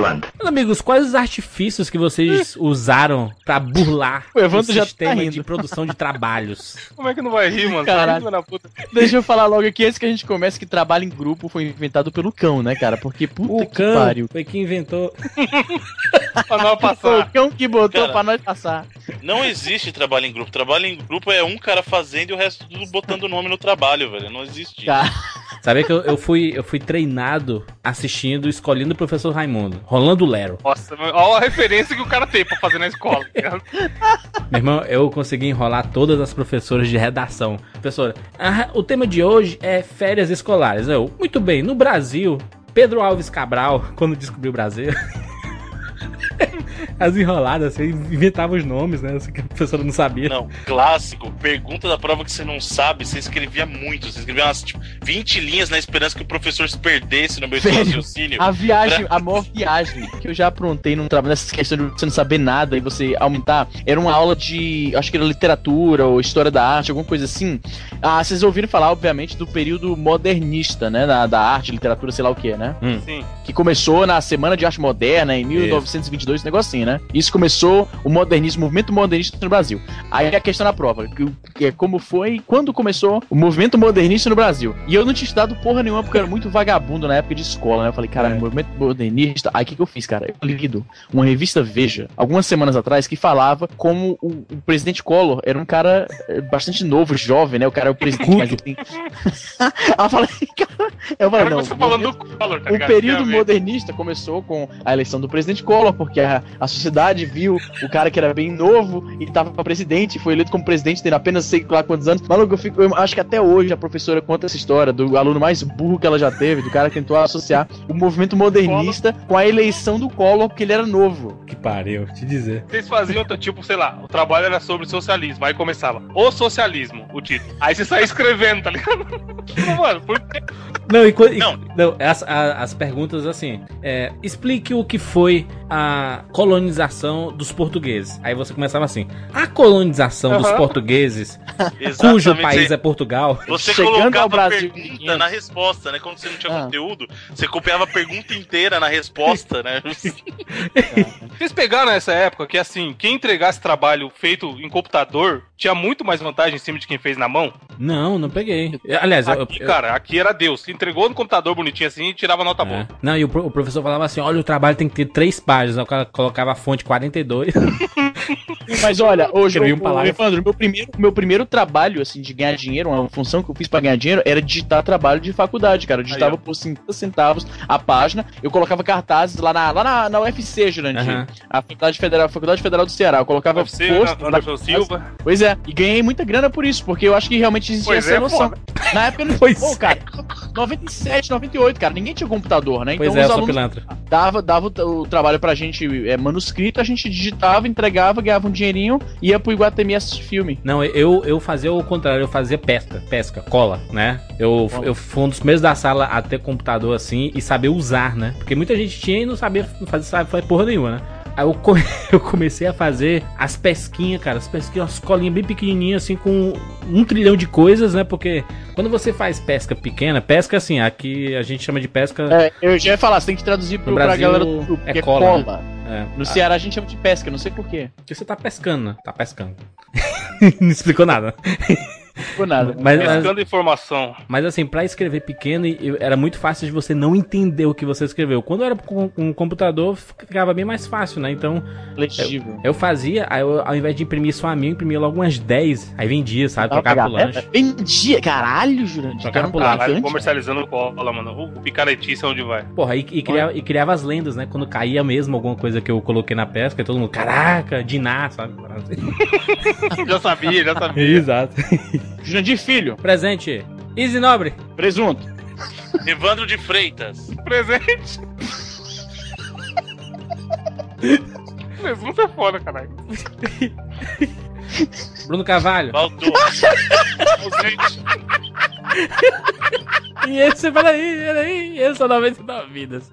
Meus amigos, quais os artifícios que vocês usaram pra burlar O Evandro já tá sistema rindo. de produção de trabalhos? Como é que não vai rir, mano? Caralho. Filho da puta. Deixa eu falar logo aqui, antes que a gente comece, que trabalho em grupo foi inventado pelo cão, né, cara? Porque puta O que cão pariu. foi quem inventou. Pra não Foi passar. o cão que botou Cara. pra nós passar. Não existe trabalho em grupo. Trabalho em grupo é um cara fazendo e o resto tudo botando nome no trabalho, velho. Não existe. Cara, Sabia que eu, eu fui, eu fui treinado assistindo, escolhendo o professor Raimundo, Rolando Lero. Nossa, olha a referência que o cara tem pra fazer na escola. tá? Meu irmão, eu consegui enrolar todas as professoras de redação. Professora, ah, o tema de hoje é férias escolares. Eu, muito bem, no Brasil, Pedro Alves Cabral, quando descobriu o Brasil. As enroladas, assim, inventava os nomes, né? Que a professora não sabia. Não, clássico. Pergunta da prova que você não sabe, você escrevia muito. Você escrevia umas tipo, 20 linhas na esperança que o professor se perdesse no meio do Velho, raciocínio. a viagem, a maior viagem que eu já aprontei num trabalho, nessa questão de você não saber nada e você aumentar, era uma aula de, acho que era literatura ou história da arte, alguma coisa assim. Ah, vocês ouviram falar, obviamente, do período modernista, né? Da, da arte, literatura, sei lá o que, né? Sim. que começou na Semana de Arte Moderna em 1922, esse negócio assim, né? Isso começou o modernismo, o movimento modernista no Brasil. Aí a questão na prova, que, é como foi, quando começou o movimento modernista no Brasil. E eu não tinha estudado porra nenhuma porque eu era muito vagabundo na época de escola, né? Eu falei, cara, É. movimento modernista. Aí o que, que eu fiz, cara? Eu li lido uma revista Veja, algumas semanas atrás, que falava como o, o presidente Collor era um cara eh, bastante novo, jovem, né? O cara é o presidente, mas ele tem... Aí eu falei, cara, eu O falei, cara não, começou falando do Collor, tá o ligado? período modernista começou com a eleição do presidente Collor, porque a, a sociedade viu o cara que era bem novo e tava pra presidente, foi eleito como presidente, tendo apenas sei lá quantos anos. Maluco, eu, fico, eu acho que até hoje a professora conta essa história do aluno mais burro que ela já teve, do cara que tentou associar o movimento modernista com a eleição do Collor, porque ele era novo. Que pariu, te dizer. Vocês faziam, tipo, sei lá, o trabalho era sobre socialismo. Aí começava, o socialismo, o título. Aí você saía escrevendo, tá ligado? Tipo, Mano, por quê? Não, e, e- Não. não, as, a- as perguntas assim. é, explique o que foi a colonização dos portugueses. Aí você começava assim: a colonização dos Aham. portugueses, cujo país é Portugal. Você Chegando colocava ao a Brasil, pergunta 500. na resposta, né? Quando você não tinha Ah. conteúdo, você copiava a pergunta inteira na resposta, né? Vocês pegaram essa época que, assim, quem entregasse trabalho feito em computador tinha muito mais vantagem em cima de quem fez na mão? Não, não peguei. Aliás, eu, Aqui, eu- cara, aqui era Deus. Se entregou no computador bonitinho assim e tirava nota É. boa. Não, e o, o professor falava assim: olha, o trabalho tem que ter três páginas. O cara colocava a fonte 42. Mas olha, hoje, eu, um. Evandro, meu primeiro, meu primeiro trabalho, assim, de ganhar dinheiro, uma função que eu fiz pra ganhar dinheiro, era digitar trabalho de faculdade, cara. Eu digitava Aí, por 50 centavos a página, eu colocava cartazes lá na, lá na, na UFC, Jurandir, a Faculdade Federal, Faculdade Federal do Ceará. Eu colocava UFC, post lá- Anderson Silva. Pois é, e ganhei muita grana por isso, porque eu acho que realmente existia Pois essa é, noção. foda. Na época não Pois Pô, cara, 97, 98, cara, ninguém tinha computador, né? pois então é, os alunos pilantra. dava, dava o, o trabalho pra gente é, manuscrito, a gente digitava, entregava, ganhava um dinheirinho, ia pro Iguatemi assistir filme. Não, eu, eu fazia o contrário, eu fazia pesca, pesca, cola, né? Eu, eu fui um dos primeiros da sala a ter computador assim e saber usar, né? Porque muita gente tinha e não sabia fazer, sabe, fazer porra nenhuma, né? Aí eu, co- eu comecei a fazer as pesquinhas, cara, as pesquinhas, as colinhas bem pequenininhas, assim, com um trilhão de coisas, né? Porque quando você faz pesca pequena, pesca assim, aqui a gente chama de pesca. É, eu já ia falar, você tem que traduzir pro, No pra Brasil, galera do grupo, é que é cola, cola. é, No ah, Ceará a gente chama de pesca, não sei porquê. Porque você tá pescando, né? Tá pescando. não explicou nada. Ficou nada. Mas, mas, Pescando informação. Mas assim, pra escrever pequeno, eu- era muito fácil de você não entender o que você escreveu. Quando era com um computador, ficava bem mais fácil, né? Então, Legível. eu fazia, aí eu, ao invés de imprimir só a minha, eu imprimia logo umas 10. Aí vendia, sabe? Dava Trocava pro lanche. Vendia, caralho, Jurandir. Trocava um pro Caralho, traficante, comercializando cola, mano. O picaretice é onde vai. Porra, e, e, criava, e criava as lendas, né? Quando caía mesmo alguma coisa que eu coloquei na pesca, e todo mundo, caraca, Diná, sabe? já sabia, já sabia. Exato. Jurandir Filho, Presente. Easy Nobre. presunto. Evandro de Freitas. Presente. Presunto é foda, caralho. Bruno Carvalho. Baldu. Ausente. E esse, peraí, peraí, esse é o 99 vidas.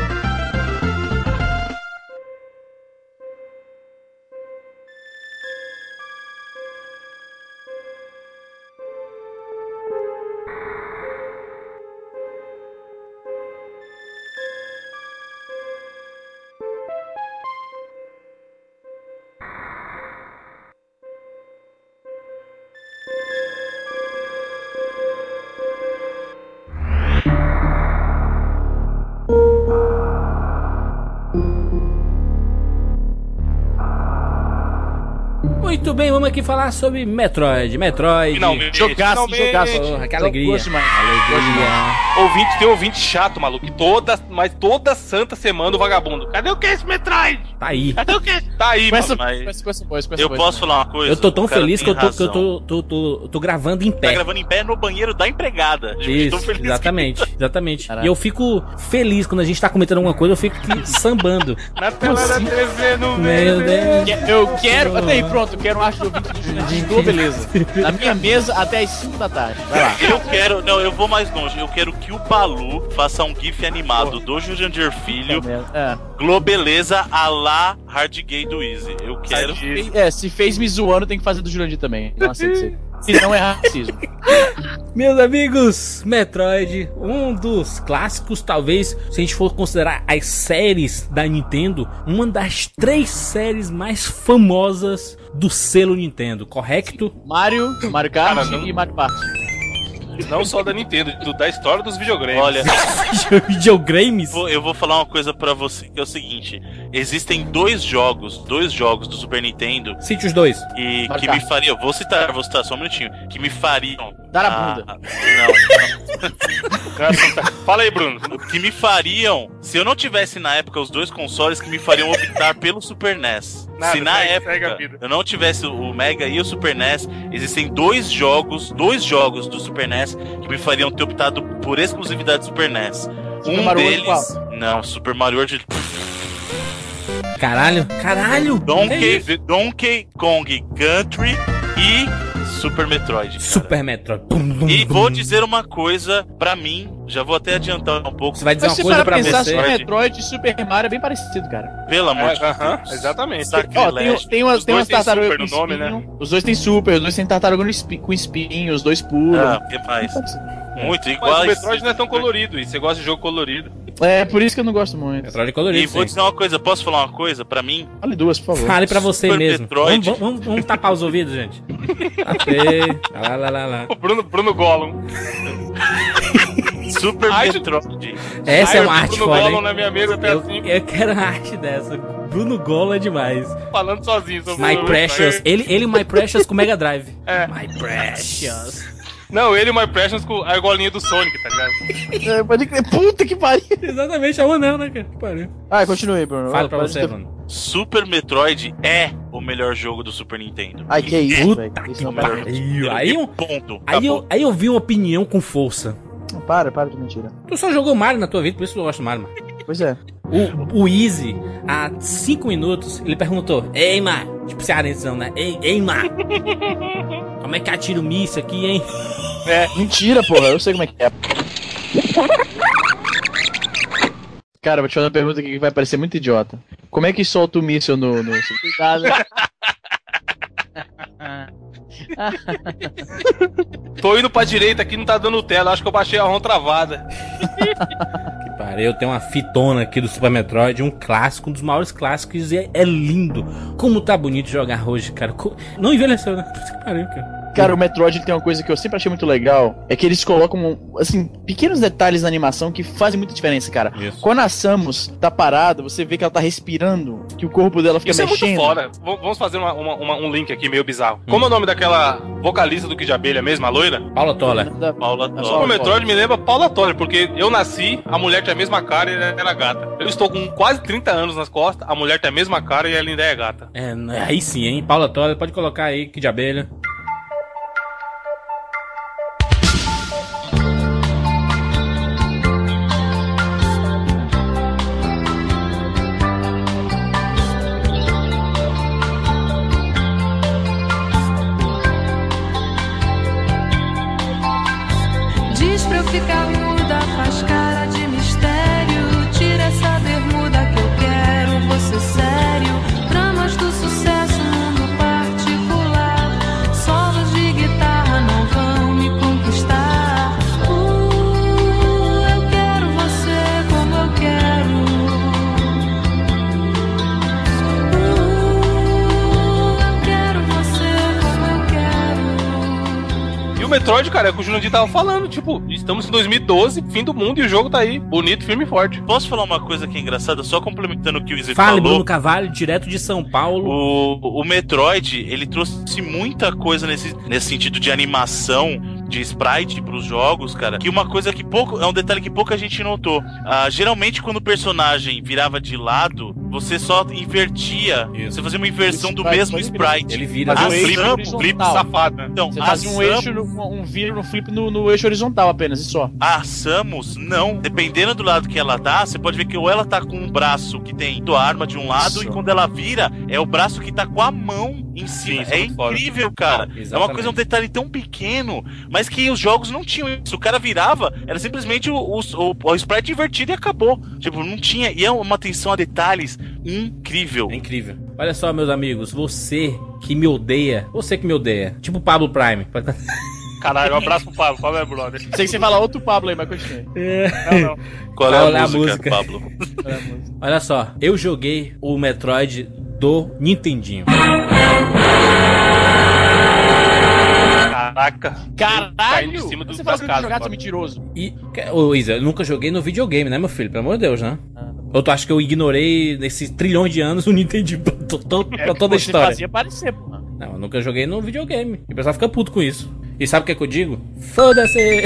Bem, vamos aqui falar sobre Metroid. Metroid. Finalmente. Jogaço, finalmente. jogaço. Porra, que alegria. Demais. Alegria. Ouvinte, tem ouvinte chato, maluco. Toda, mas toda santa semana o vagabundo. Cadê o que esse Metroid? Tá aí. Cadê o que? Tá aí, mano. mas- Eu posso falar uma coisa? Eu tô tão cara feliz que eu, tô, que eu tô, tô, tô, tô gravando em Tá pé. gravando em pé no banheiro da empregada. Eu Isso, tô feliz que- exatamente, exatamente. Caralho. E eu fico feliz quando a gente tá comentando alguma coisa, eu fico aqui sambando. Na tela da TV no meio. Eu quero. Até aí, pronto, eu quero um arte do ouvinte do Beleza. Na minha mesa até as 5 da tarde. Vai lá. Eu quero, não, eu vou mais longe. Eu quero que o Balu faça um GIF animado do Jurandir Filho, É. Globeleza a lá Hard Gay do Easy. Eu quero. É, se fez me zoando, tem que fazer do Jurandir também. Não aceito isso aí. Se não é racismo. Meus amigos, Metroid, um dos clássicos, talvez, se a gente for considerar as séries da Nintendo, uma das três séries mais famosas do selo Nintendo, correto? Mario, Mario Kart Cara, não- e Mario Party. Não só da Nintendo, do- da história dos videogames. Olha, Videogames? vou- eu vou falar uma coisa pra você, que é o seguinte: existem dois jogos, dois jogos do Super Nintendo Cite os dois. e Vai que me fariam. Vou citar, vou citar só um minutinho. Que me fariam. Dar a ah, bunda. Não, O cara só tá- Fala aí, Bruno. que me fariam, se eu não tivesse na época os dois consoles, que me fariam optar pelo Super NES. Nada, se na segue- segue época vida. eu não tivesse o Mega e o Super NES, existem dois jogos, dois jogos do Super NES que me fariam ter optado por exclusividade Super NES. Super um Mario World deles, não, Super Mario World, Caralho, caralho! Donkey, isso? Donkey Kong Country e Super Metroid. cara. Super Metroid. Bum, bum, E bum. vou dizer uma coisa pra mim, já vou até adiantar um pouco. Você vai dizer Mas uma coisa para pra pensar, você. Super Metroid e Super Mario é bem parecido, cara. Pelo amor de É, aham, Deus. exatamente. Ó, tem, tem umas, Os tem dois umas têm tartarugas super com no nome, né? Os dois têm super, os dois têm tartaruga espi- com espinho, os dois pulam. Ah, que mais? Muito Mas igual. o Metroid não é tão colorido, e você gosta de jogo colorido. É, por isso que eu não gosto muito. Metroid E colorido. vou sim. dizer uma coisa, posso falar uma coisa pra mim? Fale duas, por favor. Fale pra você Super mesmo. Metroid. Vamos, vamos, vamos tapar os ouvidos, gente. Tapei. Lá, lá, lá, lá. O Bruno, Bruno Gollum. Super Ai, Metroid. Essa Ai, é uma arte Bruno foda, Gollum na minha mesa até Eu, assim, eu quero uma arte dessa. Bruno Gola é demais. falando sozinho sobre My Precious. Ele, ele e My Precious com Mega Drive. É. My Precious. Não, ele e o My Precious com a argolinha do Sonic, tá ligado? É, pode crer. Puta que pariu. Exatamente, é o anel, né, cara? Que pariu. Ah, continue aí, Bruno. Fala pra você, ter- Bruno. Super Metroid é o melhor jogo do Super Nintendo. Ai, que isso, Puta velho. Isso que para. pariu. Aí, eu- Ponto. aí, eu, aí eu vi uma opinião com força. Não, Para, para de mentira. Tu só jogou Mario na tua vida, por isso tu gosta do Mario, mano. Pois é. O, o Easy, há 5 minutos, ele perguntou: Ei, Mar, tipo cearenzão, né? Ei, ei, Mar, como é que atira o míssil aqui, hein? Mentira, porra. Eu sei como é que é. Cara, vou te fazer uma pergunta aqui que vai parecer muito idiota. Como é que solta o míssil no... no... Cuidado. Tô indo pra direita aqui, não tá dando tela. Acho que eu baixei a ROM travada. Que pariu, eu tenho uma fitona aqui do Super Metroid, um clássico, um dos maiores clássicos, e é, é lindo. Como tá bonito jogar hoje, cara. Não envelheceu, né? Que pariu, cara. Cara, o Metroid ele tem uma coisa que eu sempre achei muito legal, é que eles colocam, assim, pequenos detalhes na animação que fazem muita diferença, cara. Isso. Quando a Samus tá parada, você vê que ela tá respirando, que o corpo dela fica Isso é mexendo. muito foda. V- Vamos fazer uma- uma- uma- um link aqui meio bizarro. Como é o nome daquela vocalista do Kid de Abelha mesmo, a loira? Paula Toller. Da- Paula Paula O Toller. Metroid me lembra Paula Toller, porque eu nasci, a mulher tem a mesma cara e ela era gata. Eu estou com quase 30 anos nas costas, a mulher tem a mesma cara e ela ainda é gata. É, aí sim, hein? Paula Toller, pode colocar aí, que de abelha. Metroid, cara, é o que o Jurandir tava falando. Tipo, estamos em 2012, fim do mundo, e o jogo tá aí, bonito, firme e forte. Posso falar uma coisa que é engraçada, só complementando o que o Izzy Fale, falou? Bruno Cavalho, direto de São Paulo. O, o Metroid, ele trouxe muita coisa nesse, nesse sentido de animação, de sprite pros jogos, cara. Que uma coisa que pouco. É um detalhe que pouca gente notou. Ah, geralmente, quando o personagem virava de lado, você só invertia. Isso. Você fazia uma inversão do Sprite, mesmo sprite. Ele vira eixo Samus- horizontal. Flip safado, né? Então, Você faz um Samus- eixo, no- um viro no flip no, no eixo horizontal apenas, e só. A Samus, não. Dependendo do lado que ela tá, você pode ver que ou ela tá com um braço que tem a arma de um lado, Isso. e quando ela vira, é o braço que tá com a mão em cima. Sim, é é incrível, cara. É uma Exatamente. coisa, um detalhe tão pequeno, mas que os jogos não tinham isso. O cara virava, era simplesmente o, o, o, o sprite invertido e acabou. Tipo, não tinha. E é uma atenção a detalhes incrível. É incrível. Olha só, meus amigos, você que me odeia, você que me odeia, tipo o Pablo Prime. Caralho, um abraço pro Pablo, Pablo é brother. Sei que você fala outro Pablo aí, mas continue. Não, não. Qual é a a música, música. Pablo? Olha só, eu joguei o Metroid do Nintendinho. Caraca. Caralho! em cima do- Você falou que eu casas, jogado, seu mentiroso. E, ô Isa, eu nunca joguei no videogame, né, meu filho? Pelo amor de Deus, né? Ou tu acha que eu ignorei nesses trilhões de anos o Nintendinho pra, to- to- pra É toda a história? fazia parecer, porra. Não, eu nunca joguei no videogame. E o pessoal fica puto com isso. E sabe o que, é que eu digo? Foda-se!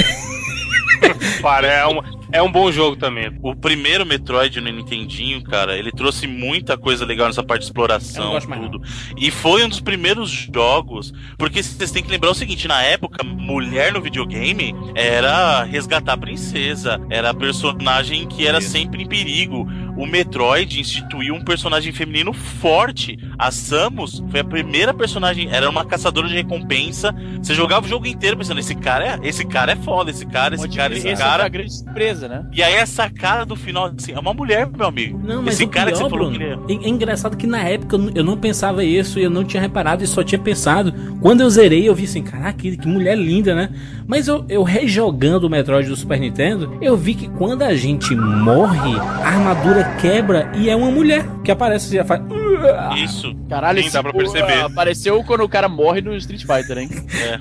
É um, é um bom jogo também. O primeiro Metroid no Nintendinho, cara, ele trouxe muita coisa legal nessa parte de não exploração, tudo. E foi um dos primeiros jogos, porque vocês têm que lembrar o seguinte, na época, mulher no videogame era resgatar a princesa, era a personagem que era Isso. sempre em perigo. O Metroid instituiu um personagem feminino forte. A Samus foi a primeira personagem, era uma caçadora de recompensa. Você jogava o jogo inteiro pensando, esse cara é, esse cara é foda, esse cara, esse cara, esse essa foi cara. a grande surpresa, né? E aí essa cara do final, assim, é uma mulher, meu amigo. Não, mas Esse o cara que pior, você falou Bruno, que é... é engraçado que na época eu não- eu não pensava isso e eu não tinha reparado e só tinha pensado. Quando eu zerei, eu vi assim, caraca, que, que mulher linda, né? Mas eu, eu rejogando o Metroid do Super Nintendo, eu vi que quando a gente morre, a armadura quebra e é uma mulher que aparece e já faz. é isso. Caralho, Sim, dá pra perceber. Apareceu quando o cara morre no Street Fighter, hein?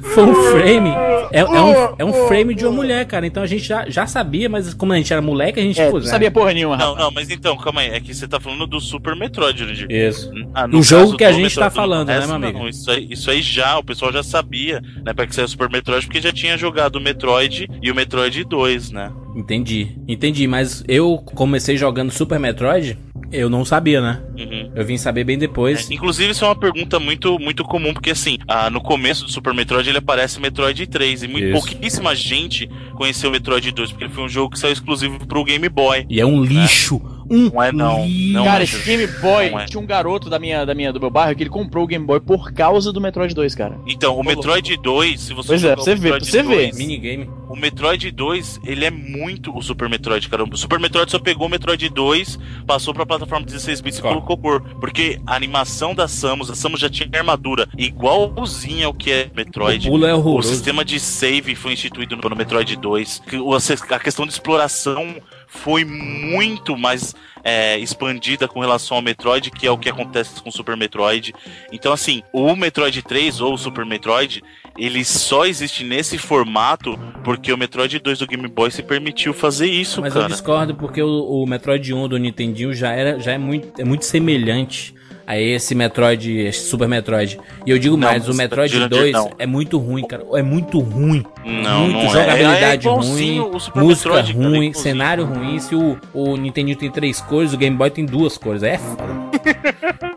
Foi um frame. É, é um, é um frame de uma mulher, cara. Então a gente já, já sabia, mas como a gente era moleque, a gente É, pô, não né? sabia porra nenhuma, Não, rapaz. não, mas então, calma aí. É que você tá falando do Super Metroid, Luigi. Isso. Ah, O jogo caso que a gente tá Metroid, falando, né, meu não, amigo? Isso aí, isso aí já, o pessoal já sabia, né, pra que saiu o Super Metroid, porque já tinha jogado o Metroid e o Metroid 2, né? Entendi, entendi. Mas eu comecei jogando Super Metroid, eu não sabia, né? Uhum. Eu vim saber bem depois. É, inclusive, isso é uma pergunta muito, muito comum, porque assim, ah, no começo do Super Metroid ele aparece Metroid 3, e muito, Isso. pouquíssima gente conheceu o Metroid 2, porque ele foi um jogo que saiu exclusivo pro Game Boy. E é um lixo. Um Não é não, não Cara, é. esse Game Boy, Não é. tinha um garoto da minha, da minha, do meu bairro que ele comprou o Game Boy por causa do Metroid 2, cara. Então, o Metroid 2, se você Pois é, pra você o ver, pra você ver. 2, Minigame. O Metroid 2, ele é muito o Super Metroid, cara. O Super Metroid só pegou o Metroid 2, passou pra plataforma 16 bits e Claro. colocou cor. Porque a animação da Samus, a Samus já tinha armadura igualzinha ao que é Metroid. O pulo é O sistema de save foi instituído no Metroid 2. que o- A questão de exploração foi muito mais é, expandida com relação ao Metroid, que é o que acontece com o Super Metroid. Então, assim, o Metroid 3 ou o Super Metroid, ele só existe nesse formato porque o Metroid 2 do Game Boy se permitiu fazer isso, Mas eu cara. discordo porque o, o Metroid 1 do Nintendinho já, era, já é, muito, é muito semelhante a esse Metroid, esse Super Metroid. E eu digo Não, mais, o Metroid Jurandir, 2 não. é muito ruim, cara. É muito ruim. Não, muito não é. jogabilidade É ruim, o Super música Metroid, cara, ruim, igualzinho. cenário ruim. Se o, o Nintendinho tem três cores, o Game Boy tem duas cores. É foda.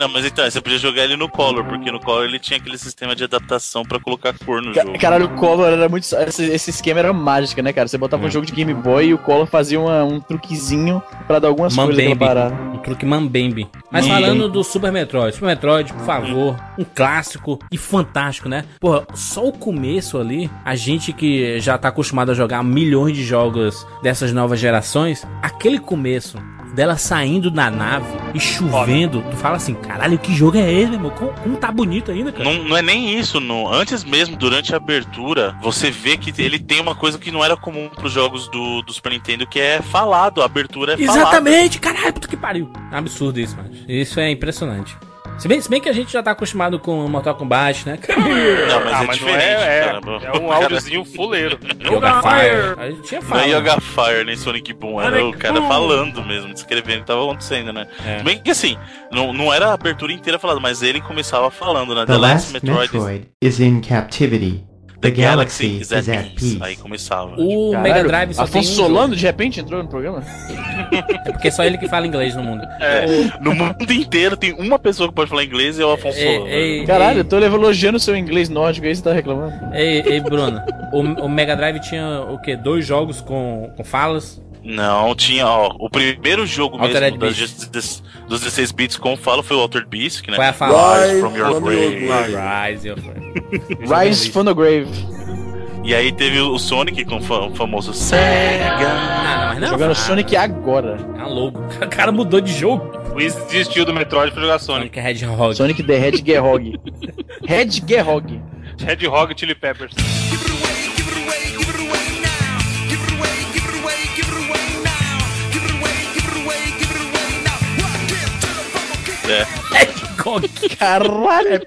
Não, mas então, você podia jogar ele no Color, porque no Color ele tinha aquele sistema de adaptação pra colocar cor no Ca- jogo. Caralho, o Collor era muito. Esse, esse esquema era mágica, né, cara? Você botava um jogo de Game Boy Mambembe. falando do Super Metroid. Super Metroid, por favor. Um clássico e fantástico, né? Porra, só o começo ali, a gente que já tá acostumado a jogar milhões de jogos dessas novas gerações, aquele começo dela saindo da nave e chovendo, tu fala assim, caralho, que jogo é esse, meu irmão? Como, como tá bonito ainda, cara? Não, não é nem isso, no, antes mesmo, durante a abertura, você vê que ele tem uma coisa que não era comum pros jogos do, do Super Nintendo, que é falado, a abertura é falada. Exatamente, caralho, puta que pariu. Absurdo isso, mano. Isso é impressionante. Se bem, se bem que a gente já tá acostumado com Mortal Kombat, né? Não, mas ah, é mas diferente, não é, é, cara. é um áudiozinho fuleiro. Yoga Fire. A gente tinha Não é fala. Yoga Fire nem Sonic Boom, era o cara falando mesmo, descrevendo o que tava acontecendo, né? É. Se Bem que assim, não, não era a abertura inteira falada, mas ele começava falando, né? The last Metroid is in captivity. The galaxy is at peace. Aí começava. O Caralho, Mega Drive só Afonso tem um Solano de repente entrou no programa? É porque é só ele que fala inglês no mundo. No mundo inteiro tem uma pessoa que pode falar inglês e é o Afonso Ei, Solano. ei, Caralho, eu ei, tô elogiando o seu inglês nórdico aí, você tá reclamando? ei, ei, Bruno. O, o Mega Drive tinha o quê? Dois jogos com, com falas? Não, tinha, ó, o primeiro jogo Altered mesmo das, Beast. des- dos 16 bits com fala foi o Altered Beast, que né? É a fala? Rise from your grave. Rise, your Rise from the Grave. E aí teve o Sonic com o fa- o famoso Sega. Ah, não, não. Jogando fala. Sonic agora. É logo. O cara mudou de jogo. O Wiz desistiu do Metroid pra jogar Sonic. Sonic Hedgehog. Sonic the Hedgehog. Hedgehog. Hedgehog Chili Peppers. É. Hedgehog. Caralho.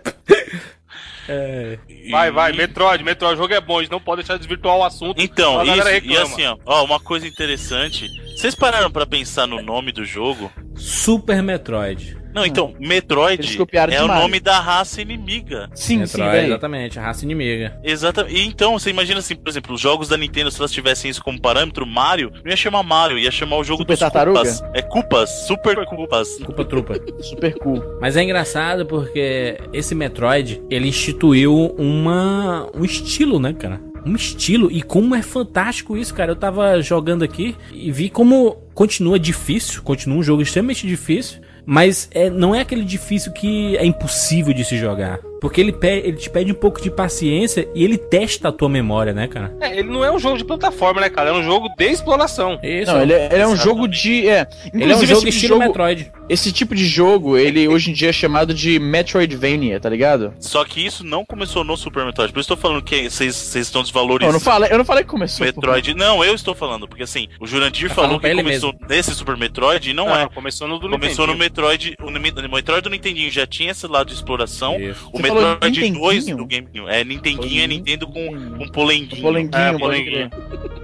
Vai, vai, Metroid, Metroid, o jogo é bom, a gente não pode deixar de desvirtuar o assunto. Então, isso, e assim, ó, ó, uma coisa interessante. Vocês pararam pra pensar no nome do jogo? Super Metroid. Não, então, Metroid Eles copiaram é de o nome da raça inimiga. Sim, sim, Metroid, velho. exatamente. A raça inimiga. Exatamente. E então, você imagina assim, por exemplo, os jogos da Nintendo, se elas tivessem isso como parâmetro, Mario, não ia chamar Mario, ia chamar o jogo Super dos Tartaruga? Cupas. É Cupas, Super Cupas. Culpa trupa. Super cool. Mas é engraçado porque esse Metroid, ele instituiu uma um estilo, né, cara? Um estilo. E como é fantástico isso, cara. Eu tava jogando aqui e vi como continua difícil, continua um jogo extremamente difícil. Mas é, não é aquele difícil que é impossível de se jogar. Porque ele, pe- ele te pede um pouco de paciência e ele testa a tua memória, né, cara? É, ele não é um jogo de plataforma, né, cara? É um jogo de exploração. Isso. Não, ele é, ele é um jogo de. É, Ele é um inclusive, jogo esse, estilo jogo, Metroid. esse tipo de jogo, ele hoje em dia é chamado de Metroidvania, tá ligado? Só que isso não começou no Super Metroid. Por isso eu tô falando que vocês vocês estão Não, eu desvalorizando. não falei, eu não falei que começou. Metroid. Não, eu estou falando, porque assim, o Jurandir Tá falou que começou nesse Super Metroid e não, Não, é. começou no do Começou no. Metroid. O Metroid do Nintendinho já tinha esse lado de exploração. Isso. O Você falou Metroid Nintendinho? 2 do GameCube. É Nintendinho, é Nintendo com um polenguinho. Polenguinho, É, polenguinho.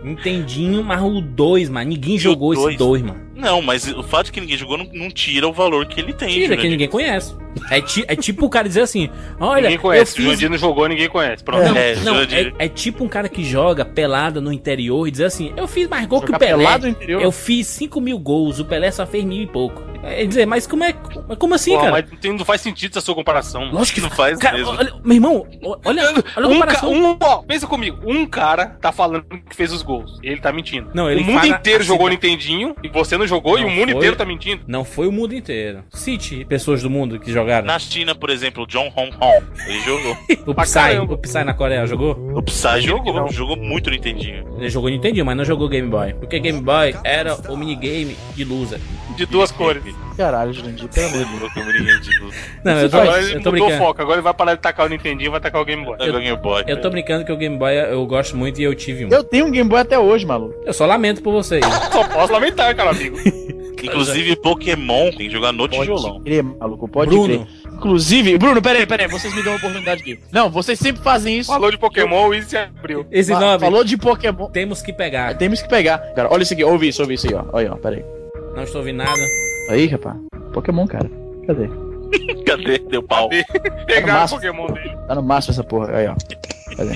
Nintendinho, mas o 2, mano. Ninguém jogou esse dois? 2, mano. Não, mas o fato de que ninguém jogou não, não tira o valor que ele tem. Tira, que ninguém conhece. É, ti- é tipo o cara dizer assim: Olha, Ninguém conhece. eu O fiz. Jurandir não jogou, ninguém conhece. Pronto. Não, É, não, é, é tipo um cara que joga pelada no interior e diz assim: Eu fiz mais gol que o Pelé. pelado no interior? Eu fiz 5 mil gols, o Pelé só fez mil e pouco. É dizer, mas como é. Como assim, Pô, cara? mas não tem- não faz sentido essa sua comparação. Lógico que não faz cara, mesmo. Olha, meu irmão, olha, olha a Um, ca- comparação. um, ó, pensa comigo, um cara tá falando que fez os gols. Ele tá mentindo. Não, ele o mundo inteiro assim, jogou tá? Nintendinho e você não jogou Não, e o mundo foi- inteiro tá mentindo. Não foi o mundo inteiro. Cite pessoas do mundo que jogaram. Na China, por exemplo, o John Hong Hong, ele jogou. O Psy, o Psy na Coreia jogou? O Psy Jogou. jogou, jogou muito Nintendinho. Ele jogou Nintendo, mas não jogou Game Boy. Porque Game Boy era o minigame de loser. De duas cores. Caralho, Jurandir, pelo amor de Deus. Não, eu tô, Agora ele eu tô mudou brincando. foco. Agora ele vai parar de tacar o Nintendinho e vai tacar o Game Boy. Jogou Game Boy. Eu tô brincando que o Game Boy eu gosto muito e eu tive um. Eu tenho um Game Boy até hoje, maluco. Eu só lamento por vocês. Só posso lamentar, cara, amigo. Inclusive, Pokémon tem que jogar no tijolão. Pode crer, maluco, pode Bruno. crer. Inclusive, Bruno, pera aí, pera aí, vocês me dão uma oportunidade aqui. Não, vocês sempre fazem isso. Falou de Pokémon e se abriu. Esse Fa- nome Falou de Pokémon. temos que pegar. Temos que pegar. Cara, olha isso aqui, ouve isso, ouve isso aí, ó. Olha ó, pera aí. Não estou ouvindo nada. Aí, rapaz. Pokémon, cara. Cadê? Cadê? Deu pau. Pegaram o massa. Pokémon dele. Tá no máximo essa porra. Aí, ó. Cadê?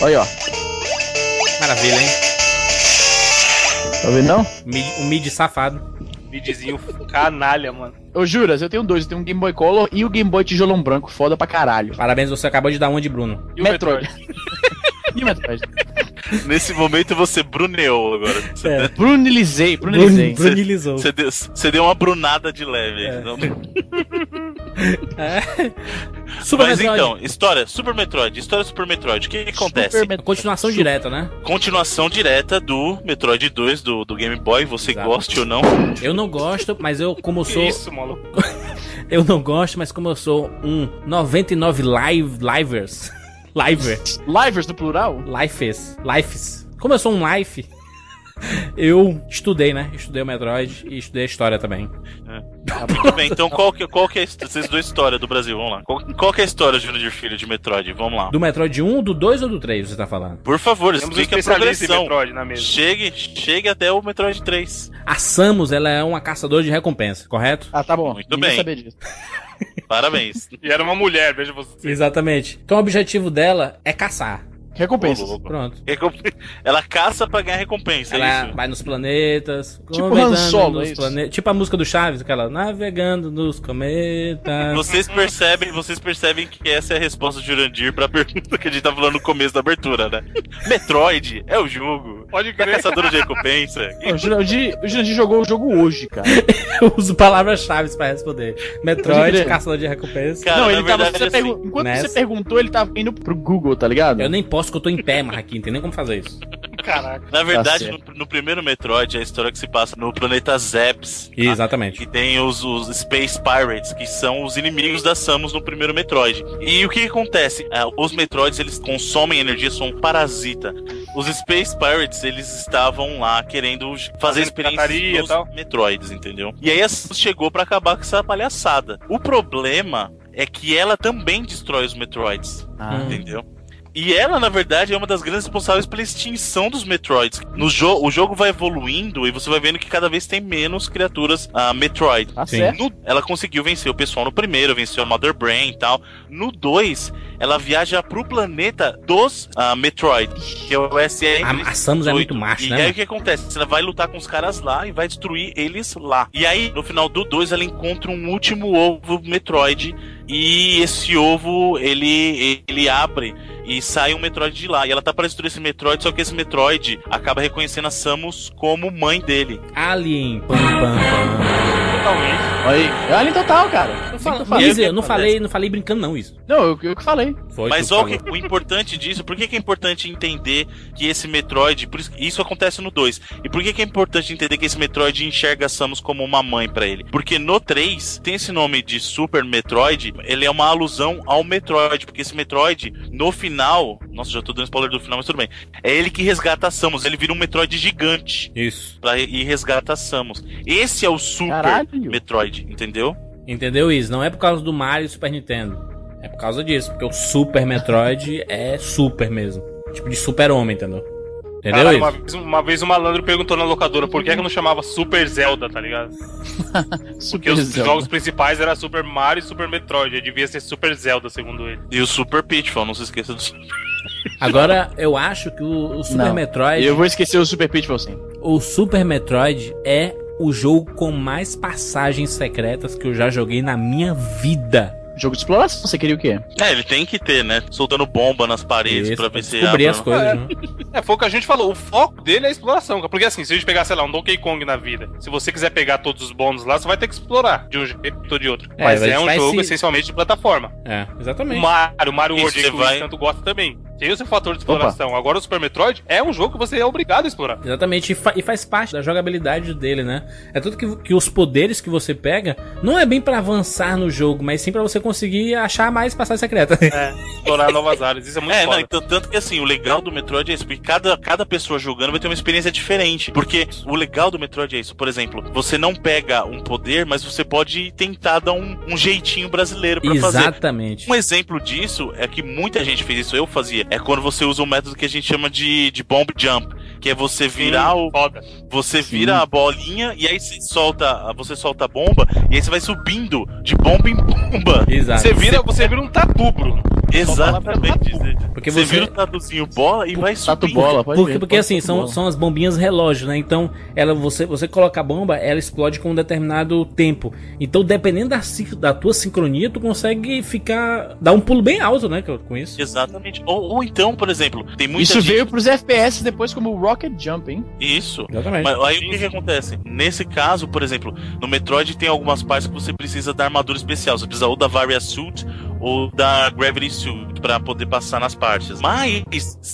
Olha aí, ó. Maravilha, hein? Tá ouvindo não? Mid, o mid safado. Videozinho canalha, mano. Ô, Juras, eu tenho dois. Eu tenho um Game Boy Color e o Game Boy Tijolão Branco. Foda pra caralho. Parabéns, você acabou de dar uma de Bruno. E o Metroid. Metroid? E o Metroid? Nesse momento você bruneou agora. Você, É. Brunilizei, brunilizei. Brun- Brunilizou. você deu, você deu uma brunada de leve. É. Não- Super Mas Metroid. então, história Super Metroid, história Super Metroid. O que, que acontece? Super Continuação direta, né? Continuação direta do Metroid 2 do, do Game Boy, você Exato. goste ou não. Eu não gosto, mas eu, como eu Que sou. isso, maluco? Eu não gosto, mas como eu sou um 99 live, livers. Liver. Livers no plural? Lifes. Lifes. Como eu sou um life, eu estudei, né? Estudei o Metroid e estudei a história também. Muito bem, então qual que, qual que é a his- vocês duas histórias do Brasil? Vamos lá. Qual, qual que é a história, Júnior de Filho, de Metroid? Vamos lá. Do Metroid 1, do 2 ou do 3 você tá falando? Por favor, Temos um explique a especialista em progressão. Metroid na mesa. Chegue, chegue até o Metroid 3. A Samus, ela é uma caçadora de recompensa, correto? Ah, tá bom. Muito Ninguém bem. Parabéns. E era uma mulher, veja você. Exatamente. Então o objetivo dela é caçar. Recompensas. Ô. Pronto. Recomp- Ela caça pra ganhar recompensa, é Ela isso? vai nos planetas. Tipo Han Solo, nos é isso? plane- Tipo a música do Chaves, aquela navegando nos cometas. Vocês percebem, vocês percebem que essa é a resposta do Jurandir pra pergunta que a gente tá falando no começo da abertura, né? Metroid é o jogo. Pode É crer. caçador de recompensa. O Jurandir, o Jurandir jogou o jogo hoje, cara. Eu uso palavras-chave pra responder. Metroid, caçador de recompensa. Cara, não, ele tava. Você assim, pergun- Enquanto nessa- você perguntou, ele tava indo pro Google, tá ligado? Eu nem posso que eu tô em pé, mas aqui, não tem nem como fazer isso. Caraca. Na verdade, certo. no, no primeiro Metroid, é a história que se passa no planeta Zebs. tá? Exatamente. Que tem os, os Space Pirates, que são os inimigos da Samus no primeiro Metroid. E o que, acontece? Ah, os Metroids, eles consomem energia, são um parasita. Os Space Pirates, eles estavam lá querendo fazer e nos tal. Metroids, entendeu? E aí a Samus chegou pra acabar com essa palhaçada. O problema é que ela também destrói os Metroids. Ah. Entendeu? E ela, na verdade, é uma das grandes responsáveis pela extinção dos Metroids. No jo o jogo vai evoluindo e você vai vendo que cada vez tem menos criaturas ah, Metroid. Certo. No- ela conseguiu vencer o pessoal no primeiro, venceu a Mother Brain e tal. No 2, ela viaja pro planeta dos ah, Metroid, que é o SR. A, a Samus é muito macho, E né? aí o que acontece? Ela vai lutar com os caras lá e vai destruir eles lá. E aí, no final do 2, ela encontra um último ovo Metroid. E esse ovo, ele, ele abre e sai um Metroid de lá. E ela tá pra destruir esse Metroid, só que esse Metroid acaba reconhecendo a Samus como mãe dele. Alien. Pam, pam, pam. Totalmente. Aí. É Alien total, cara. Eu, Assim eu falei. Liz, eu não falei, não falei brincando, não, isso. Não, eu, eu que falei. Foi Mas o, que- o importante disso, por que, que é importante entender que esse Metroid, por isso, isso acontece no 2, e por que, que é importante entender que esse Metroid enxerga Samus como uma mãe pra ele? Porque no 3, tem esse nome de Super Metroid, ele é uma alusão ao Metroid, porque esse Metroid, no final, nossa, já tô dando spoiler do final, mas tudo bem, é ele que resgata a Samus, ele vira um Metroid gigante Isso. pra ir resgata a Samus. Esse é o Super Caralho. Metroid, entendeu? Entendeu isso? Não é por causa do Mario e Super Nintendo. É por causa disso, porque o Super Metroid é super mesmo. Tipo de super-homem, entendeu? Entendeu Cara, isso? uma, vez, uma vez o malandro perguntou na locadora por que, é que não chamava Super Zelda, tá ligado? Porque Super os Zelda. jogos principais eram Super Mario e Super Metroid. Devia ser Super Zelda, segundo ele. E o Super Pitfall, não se esqueça do Agora, eu acho que o, o Super Não. Metroid. Eu vou esquecer o Super Pitfall sim. O Super Metroid é o jogo com mais passagens secretas que eu já joguei na minha vida. Jogo de exploração, você queria o quê? É, ele tem que ter, né? Soltando bomba nas paredes Isso, pra ver se descobrir abre, as não. coisas, É. né? É, foi o que a gente falou. O foco dele é a exploração. Porque assim, se a gente pegar, sei lá, um Donkey Kong na vida, se você quiser pegar todos os bônus lá, você vai ter que explorar de um jeito ou de outro. É, Mas é um jogo se- essencialmente de plataforma. É, O exatamente. Mario, Mario Isso, World, que o vai- tanto gosta também. Tem o seu fator de exploração. Agora o Super Metroid é um jogo que você é obrigado a explorar. Exatamente, e, fa- e faz parte da jogabilidade dele, né? É tudo que, que os poderes que você pega não é bem pra avançar no jogo, mas sim pra você conseguir achar mais passagem secreta. É, explorar novas áreas. Isso é muito É, não, foda. então, tanto que assim, o legal do Metroid é isso, porque cada, cada pessoa jogando vai ter uma experiência diferente. Porque o legal do Metroid é isso, por exemplo, você não pega um poder, mas você pode tentar dar um, um jeitinho brasileiro pra fazer. Exatamente. Um exemplo disso é que muita gente fez isso, eu fazia, é quando você usa um método que a gente chama de, de bomb jump, que é você virar o, Foda. você vira a bolinha e aí você solta, você solta a bomba e aí você vai subindo de bomba em bomba. Exato. Você vira, você vira um tatu, Bruno. Exatamente. Porque você, você- vira o tatuzinho bola e vai Tatu subindo. bola, pode Porque, ver, porque pode assim, são, bola. são as bombinhas relógio, né? Então, ela, você, você coloca a bomba, ela explode com um determinado tempo. Então, dependendo da, da tua sincronia, tu consegue ficar. dar um pulo bem alto, né? que- Com isso. Exatamente. Ou, ou então, por exemplo, tem muita Isso gente... veio pros FPS depois como Rocket Jump, hein? Isso. Exatamente. Mas aí o que, que acontece? Nesse caso, por exemplo, no Metroid tem algumas partes que você precisa da armadura especial. Você precisa ou da Varia Suit ou da Gravity Suit pra poder passar nas partes. Mas,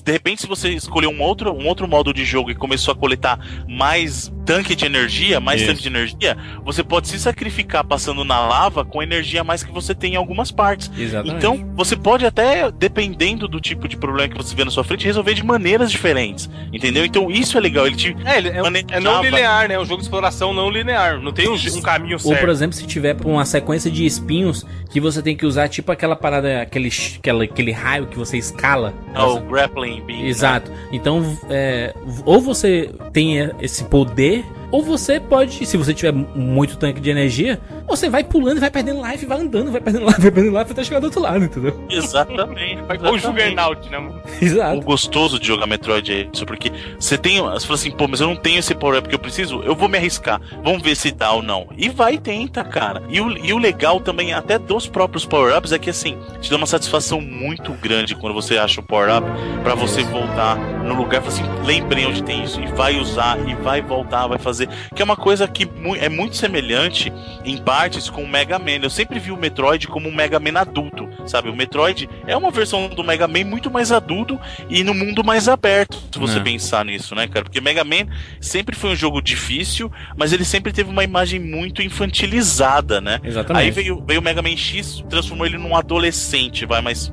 de repente, se você escolher um outro, um outro modo de jogo e começou a coletar mais tanque de energia, mais Isso. tanque de energia, você pode se sacrificar passando na lava com a energia a mais que você tem em algumas partes. Exatamente. Então, você pode até, dependendo do tipo de problema que você vê na sua frente, resolver de maneiras diferentes. Entendeu? Então, isso é legal. Ele te É, ele é, é não linear, né? Um jogo de exploração não linear. Não tem um, um caminho Ou, certo. por exemplo, se tiver uma sequência de espinhos que você tem que usar, tipo aquela parada, aquele, aquele, aquele raio que você escala. É o grappling beam. né? Exato. Então, é, ou você tem esse poder, ou você pode, se você tiver muito tanque de energia, você vai pulando, vai perdendo life, vai andando, vai perdendo life, vai perdendo life até chegar do outro lado, entendeu? Exatamente. Vai o exatamente. Juggernaut, né, mano? O Exato. gostoso de jogar Metroid é isso, porque você tem. Você fala assim, pô, mas eu não tenho esse power-up que eu preciso, eu vou me arriscar. Vamos ver se dá ou não. E vai e tenta, cara. E o, e o legal também, até dos próprios power-ups, é que assim, te dá uma satisfação muito grande quando você acha o power-up pra você voltar no lugar e falar assim, lembrem onde tem isso, e vai usar, e vai voltar, vai fazer. Que é uma coisa que mu- é muito semelhante em partes com o Mega Man. Eu sempre vi o Metroid como um Mega Man adulto, sabe? O Metroid é uma versão do Mega Man muito mais adulto e no mundo mais aberto, se você É. pensar nisso, né, cara? Porque Mega Man sempre foi um jogo difícil, mas ele sempre teve uma imagem muito infantilizada, né? Exatamente. Aí veio, veio o Mega Man X, transformou ele num adolescente, vai, mas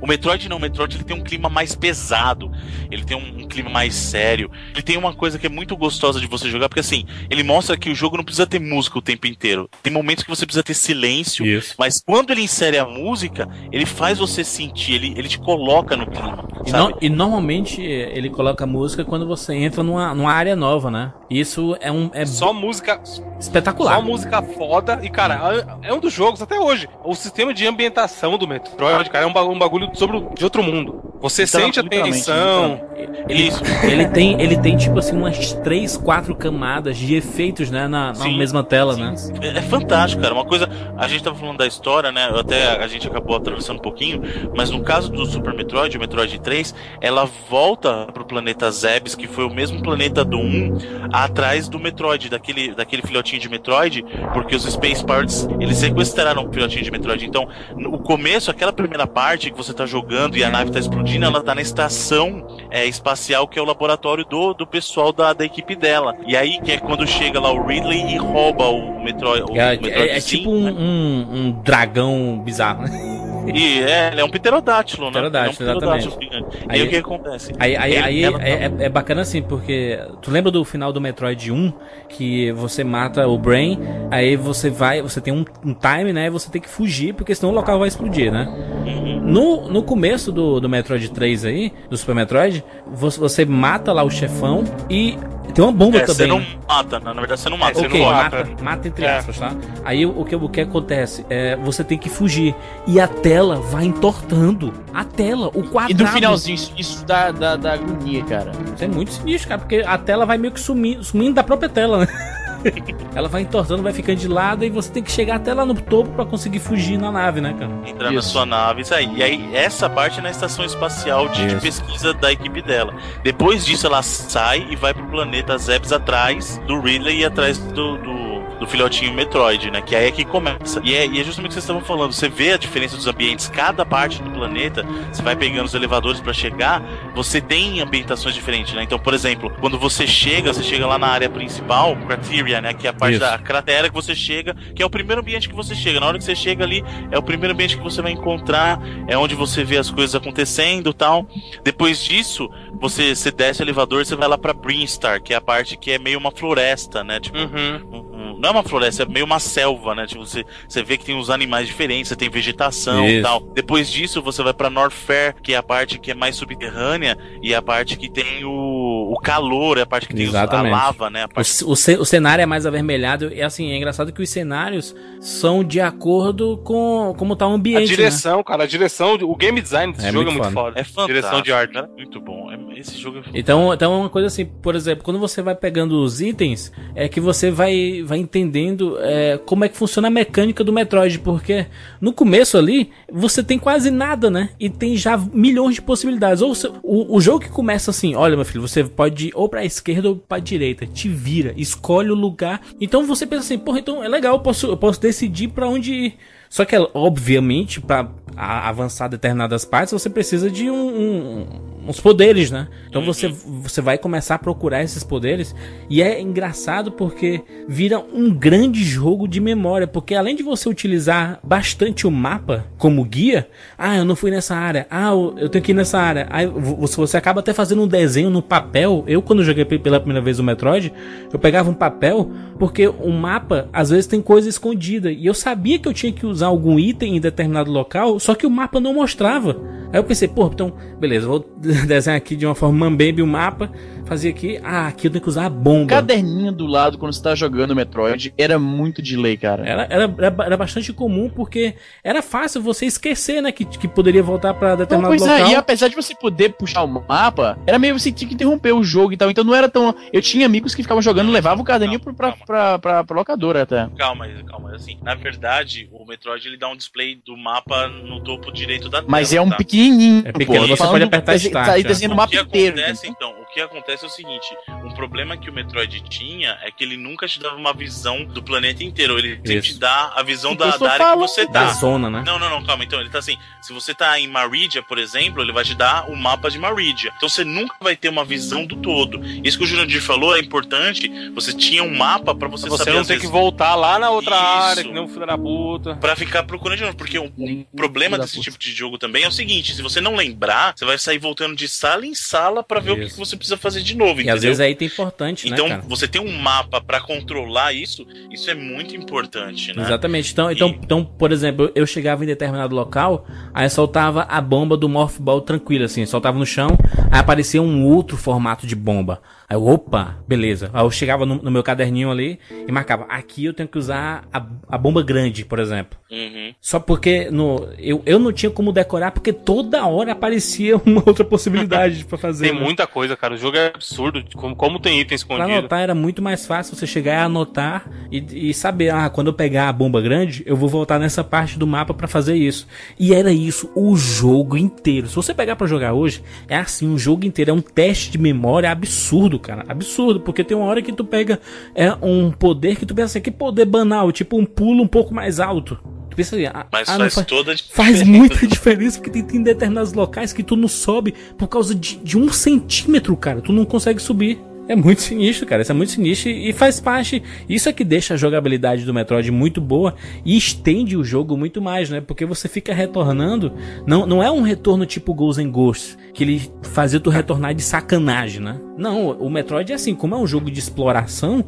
o Metroid não, o Metroid ele tem um clima mais pesado, ele tem um, um clima mais sério, ele tem uma coisa que é muito gostosa de você jogar, porque assim, ele mostra que o jogo não precisa ter música o tempo inteiro. Tem momentos que você precisa ter silêncio, Isso. mas quando ele insere a música, ele faz você sentir, ele, ele te coloca no clima, E, no- e normalmente ele coloca música quando você entra numa, numa área nova, né? Isso é um é Só música, espetacular. só música foda. E, cara, é um dos jogos até hoje. O sistema de ambientação do Metroid, cara, é um um bagulho sobre, o- de outro mundo. Você Então, sente a tensão. Ele, ele tem ele tem tipo assim umas três, quatro camadas de efeitos, né, na, na Sim, mesma tela, né? É, é fantástico, cara. Uma coisa. A gente tava falando da história, né? Até a gente acabou atravessando um pouquinho. Mas no caso do Super Metroid, o Metroid 3, ela volta pro planeta Zebes, que foi o mesmo planeta do 1, atrás do Metroid, daquele, daquele filhotinho de Metroid, porque os Space Parts eles sequestraram o filhotinho de Metroid. Então, no começo, aquela primeira parte que você tá jogando e a nave tá explodindo, ela tá na estação é, espacial, que é o laboratório do, do pessoal da, da equipe dela. E aí que é quando chega lá o Ridley e rouba o Metroid. O É, é- é Sim, tipo um, né? um, um dragão bizarro, né? E é, ele é um pterodátilo, né? Pterodátilo, é um pterodátilo exatamente. gigante. Aí- aí o que acontece? Aí, aí, Ele- aí ela- é, é- é bacana assim, porque tu lembra do final do Metroid 1 que você mata o Brain, aí você vai, você tem um, um time, né? E você tem que fugir, porque senão o local vai explodir, né? Uhum. No, no começo do, do Metroid 3 aí, do Super Metroid, você, você mata lá o chefão e tem uma bomba É, você também. não né? mata, na verdade você não mata, você Ok, não mata, mata. mata, entre É. aspas, tá? Aí o, que, o que acontece? É, você tem que fugir. E a tela vai entortando. A tela, o quadrado. E do finalzinho, isso, isso dá, dá, dá agonia, cara. Isso é muito sinistro, cara, porque a tela vai meio que sumir, sumindo da própria tela, né? Ela vai entortando, vai ficando de lado e você tem que chegar até lá no topo pra conseguir fugir na nave, né, cara? Entrar na sua nave, isso aí. E aí, essa parte é na estação espacial de, de pesquisa da equipe dela. Depois disso, ela sai e vai pro planeta Zebes atrás do Ridley e atrás do, do, do filhotinho Metroid, né? Que aí é que começa. E é, e é justamente o que vocês estavam falando. Você vê a diferença dos ambientes. Cada parte do planeta, você vai pegando os elevadores pra chegar, você tem ambientações diferentes, né? Então, por exemplo, quando você chega, você chega lá na área principal, Crateria, né? Que é a parte Isso. da cratera que você chega, que é o primeiro ambiente que você chega. Na hora que você chega ali, é o primeiro ambiente que você vai encontrar, é onde você vê as coisas acontecendo e tal. Depois disso, você, você desce o elevador, você vai lá pra Brinstar, que é a parte que é meio uma floresta, né? Tipo, Uhum. um- um- não é uma floresta, é meio uma selva, né? Tipo, você, você vê que tem uns animais diferentes, você tem vegetação e Isso. tal. Depois disso, você vai pra North Fair, que é a parte que é mais subterrânea e é a parte que tem o, o calor, é a parte que tem os- a lava, né? A O, parte o ce- o cenário é mais avermelhado e assim, é engraçado que os cenários são de acordo com como tá o A ambiente, né? direção, cara, a direção, o game design desse É jogo muito é muito foda. foda. é fantástico. Direção de arte. cara, Muito bom. É- Esse jogo é fantástico. Então, então é uma coisa assim, por exemplo, quando você vai pegando os itens, é que você vai, vai entendendo é, como é que funciona a mecânica do Metroid, porque no começo ali você tem quase nada, né? E tem já milhões de possibilidades. Ou você- o, o jogo que começa assim, olha meu filho, você pode ir ou pra esquerda ou pra direita, te vira, escolhe o lugar. Então você pensa assim, porra, então é legal, eu posso, eu posso decidir pra onde ir. Só que, obviamente, pra a- avançar determinadas partes, você precisa de um- um- uns poderes, né? Então você, você vai começar a procurar esses poderes. E é engraçado porque vira um grande jogo de memória. Porque além de você utilizar bastante o mapa como guia, ah, eu não fui nessa área, ah, eu tenho que ir nessa área. Aí vo- você, você acaba até fazendo um desenho no papel. Eu, quando joguei pe- pela primeira vez o Metroid, eu pegava um papel, porque o mapa às vezes tem coisa escondida. E eu sabia que eu tinha que usar algum item em determinado local, só que o mapa não mostrava. Aí eu pensei, pô, então, beleza, vou desenhar aqui de uma forma mambembe o mapa, fazer aqui, ah, aqui eu tenho que usar a O bomba. caderninho do lado quando você tá jogando Metroid era muito de lei, cara. Era, era, era, era bastante comum porque era fácil você esquecer, né, que, que poderia voltar pra Não, determinado pois local. é, e apesar de você poder puxar o mapa, era meio você tinha que interromper o jogo e tal. Então não era tão. Eu tinha amigos que ficavam jogando, levavam o caderninho pro- pra, pra, pra, pra locadora até. Calma, calma, assim. Na verdade, o Metroid ele dá um display do mapa no topo direito da tela. Mas é um tá? pequenininho. É pô, tô você pode apertar start, Tá aí é. desenhando o O mapa que inteiro. acontece, então, o que acontece é o seguinte: um problema que o Metroid tinha é que ele nunca te dava uma visão do planeta inteiro. Ele sempre te dá a visão da, da área que você Da tá. zona, né? Não, não, não, calma. Então, ele tá assim: se você tá em Maridia, por exemplo, ele vai te dar o mapa de Maridia. Então você nunca vai ter uma visão do todo. Isso que o Jurandir falou é importante. Você tinha um mapa pra você, Você saber não às tem que voltar lá na outra Isso. área, que nem um filho da puta. Pra ficar procurando de novo, porque o, problema da desse puta. tipo de jogo também é o seguinte: se você não lembrar, você vai sair voltando de sala em sala pra ver o que, Isso. você precisa fazer de novo, E entendeu? às vezes é item importante, então, né, cara? você tem um mapa pra controlar isso, isso é muito importante, né? Exatamente. Então, então, E- então, por exemplo, eu chegava em determinado local, aí soltava a bomba do Morph Ball tranquilo, assim, soltava no chão, aí aparecia um outro formato de bomba. Aí eu, opa, beleza. Aí eu chegava no, no meu caderninho ali e marcava, aqui eu tenho que usar a, a bomba grande, por exemplo. Uhum. Só porque no, eu, eu não tinha como decorar, porque toda hora aparecia uma outra possibilidade pra fazer. Tem né? muita coisa, cara. O jogo é absurdo. Como, como tem item Pra escondido. anotar era muito mais fácil você chegar e anotar e, e saber, ah, quando eu pegar a bomba grande, eu vou voltar nessa parte do mapa pra fazer isso. E era isso o jogo inteiro. Se você pegar pra jogar hoje, é assim, o jogo inteiro é um teste de memória absurdo, cara, absurdo, porque tem uma hora que tu pega é um poder que tu pensa assim, que poder banal, tipo um pulo um pouco mais alto. Pensa assim, ah, Mas não faz faz- toda a Faz diferença. muita diferença, porque tem, tem determinados locais que tu não sobe por causa de, de um centímetro, cara. Tu não consegue subir. É muito sinistro, cara. Isso é muito sinistro e faz parte. Isso é que deixa a jogabilidade do Metroid muito boa e estende o jogo muito mais, né? Porque você fica retornando. Não, não é um retorno tipo Ghosts and Ghosts, que ele fazia tu retornar de sacanagem, né? Não, o Metroid é assim, como é um jogo de exploração,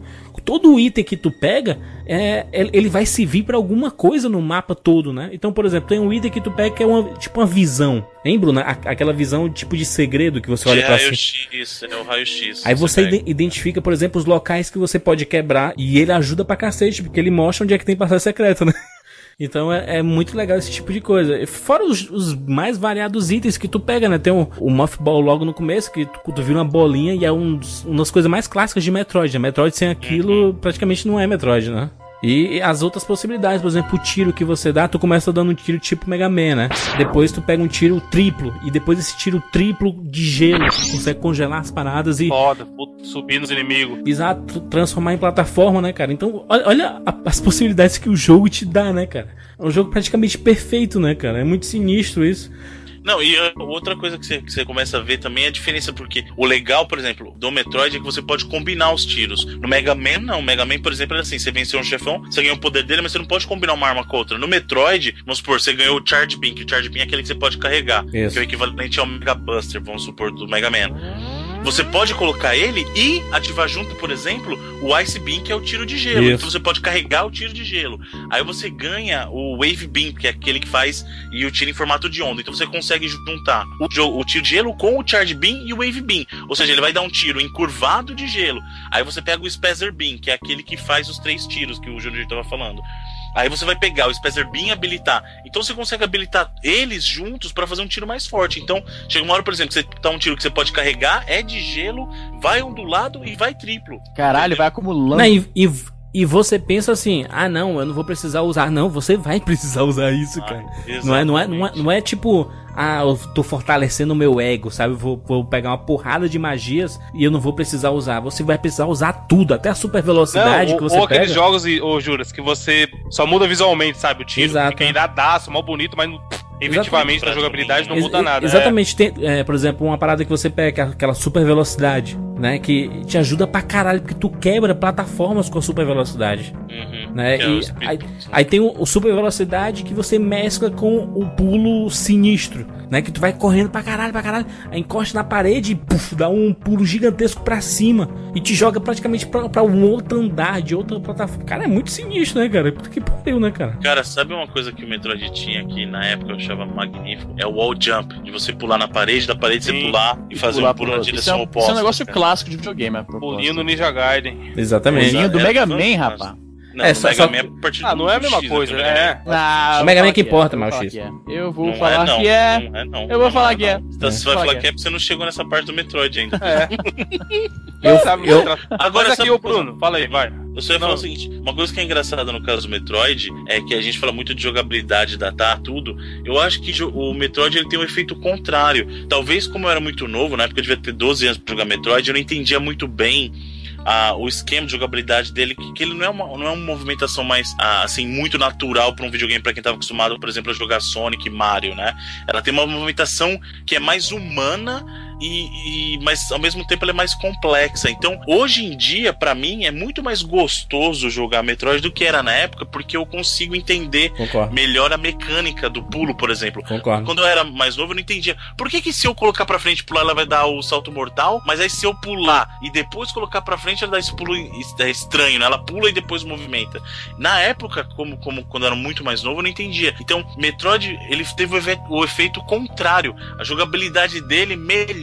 todo item que tu pega, é, ele ele vai servir pra alguma coisa no mapa todo, né? Então, por exemplo, tem um item que tu pega que é uma, tipo uma visão. Lembra, né? A- Aquela visão tipo de segredo que você olha pra cima. raio-x, é o raio-x. Aí você identifica, por exemplo, os locais que você pode quebrar e ele ajuda pra cacete, porque ele mostra onde é que tem passagem secreta, né? Então é, é muito legal esse tipo de coisa. Fora os, os mais variados itens que tu pega, né? Tem o, o Mothball logo no começo, que tu, tu vira uma bolinha e é um uma das coisas mais clássicas de Metroid. Né? Metroid sem aquilo praticamente não é Metroid, né? E as outras possibilidades, por exemplo, o tiro que você dá, tu começa dando um tiro tipo Mega Man, né? Depois tu pega um tiro triplo, e depois esse tiro triplo de gelo, tu consegue congelar as paradas e Foda, subir nos inimigos. Exato, transformar em plataforma, né, cara? Então, olha, as possibilidades que o jogo te dá, né, cara? É um jogo praticamente perfeito, né, cara? É muito sinistro isso. Não, e uh, outra coisa que você, que você começa a ver também é a diferença, porque o legal, por exemplo, do Metroid é que você pode combinar os tiros. No Mega Man, não. O Mega Man, por exemplo, é assim: você venceu um chefão, você ganhou o poder dele, mas você não pode combinar uma arma com outra. No Metroid, vamos supor, você ganhou o Charge Beam, que o Charge Beam é aquele que você pode carregar, Isso. que é o equivalente ao Mega Buster, vamos supor, do Mega Man. Você pode colocar ele e ativar junto, por exemplo, o Ice Beam, que é o tiro de gelo. Isso. Então você pode carregar o tiro de gelo. Aí você ganha o Wave Beam, que é aquele que faz e o tiro em formato de onda. Então você consegue juntar o, o tiro de gelo com o Charge Beam e o Wave Beam. Ou seja, ele vai dar um tiro encurvado de gelo. Aí você pega o Spazer Beam, que é aquele que faz os três tiros que o Júnior estava falando. Aí você vai pegar o Spazer Beam e habilitar. Então você consegue habilitar eles juntos para fazer um tiro mais forte. Então, chega uma hora, por exemplo, que você dá um tiro que você pode carregar, é de gelo, vai ondulado e vai triplo. Caralho, vai acumulando. Não, e, e, e você pensa assim, ah não, eu não vou precisar usar. Não, você vai precisar usar isso, cara. Não é, não, é, não, é, não é tipo, ah, eu tô fortalecendo o meu ego, sabe? Vou, vou pegar uma porrada de magias e eu não vou precisar usar. Você vai precisar usar tudo, até a super velocidade Não, que ou, você ou pega. aqueles jogos, e- ô Juras, que você só muda visualmente, sabe? O tiro Exato. fica iradaço, mal bonito, mas efetivamente na Exatamente. jogabilidade não muda nada. Exatamente, tem, é, por exemplo, uma parada que você pega, que é aquela super velocidade, né? Que te ajuda pra caralho, porque tu quebra plataformas com a super velocidade. Uhum. Né? É E aí, né? aí tem o, o super velocidade que você mescla com o pulo sinistro, né? Que tu vai correndo pra caralho, pra caralho, aí encosta na parede e puf, dá um pulo gigantesco pra cima e te joga praticamente pra, pra um outro andar de outra plataforma. Cara, é muito sinistro, né, cara? Puta que pariu, né, cara? Cara, sabe uma coisa que o Metroid tinha que na época eu achava magnífico? É o wall jump, de você pular na parede, da parede você Sim. pular e fazer Pular um pulo na é direção oposta. isso é um negócio cara. Clássico de videogame. Pulinho no Ninja Gaiden. Exatamente. Pulinho do É, Mega Man, rapaz. Não, É, só- Mega só- Man é a partir Ah, do não é a mesma X, coisa, né, é. Ah, O eu Mega vou Man que falar importa, eu vou mas o falar X. que é. Eu vou Não falar é, não. que é. Não é, não. Eu vou Não falar é, que é. Então, você vai Falar que é porque você não chegou nessa parte do Metroid ainda. É. Eu- Sabe, eu- Agora aqui, ô coisa? Bruno, fala aí, vai. Eu só ia falar o seguinte: uma coisa que é engraçada no caso do Metroid é que a gente fala muito de jogabilidade, datar, tudo. Eu acho que o Metroid ele tem um efeito contrário. Talvez, como eu era muito novo, na época eu devia ter 12 anos pra jogar Metroid, eu não entendia muito bem. O esquema de jogabilidade dele, que, que ele não é, uma, não é uma movimentação mais assim, muito natural para um videogame para quem tava acostumado, por exemplo, a jogar Sonic Mario, né? Ela tem uma movimentação que é mais humana e, e- mas ao mesmo tempo ela é mais complexa. Então, hoje em dia, pra mim, é muito mais gostoso jogar Metroid do que era na época, porque eu consigo entender Concordo, melhor a mecânica do pulo, por exemplo. concordo. Quando eu era mais novo, eu não entendia. Por que, que se eu colocar pra frente e pular, ela vai dar o salto mortal? Mas aí se eu pular e depois colocar pra frente, ela dá esse pulo é estranho, né? Ela pula e depois movimenta. Na época, como, como quando eu era muito mais novo, eu não entendia. Então, Metroid, ele teve o, efe- o efeito contrário. A jogabilidade dele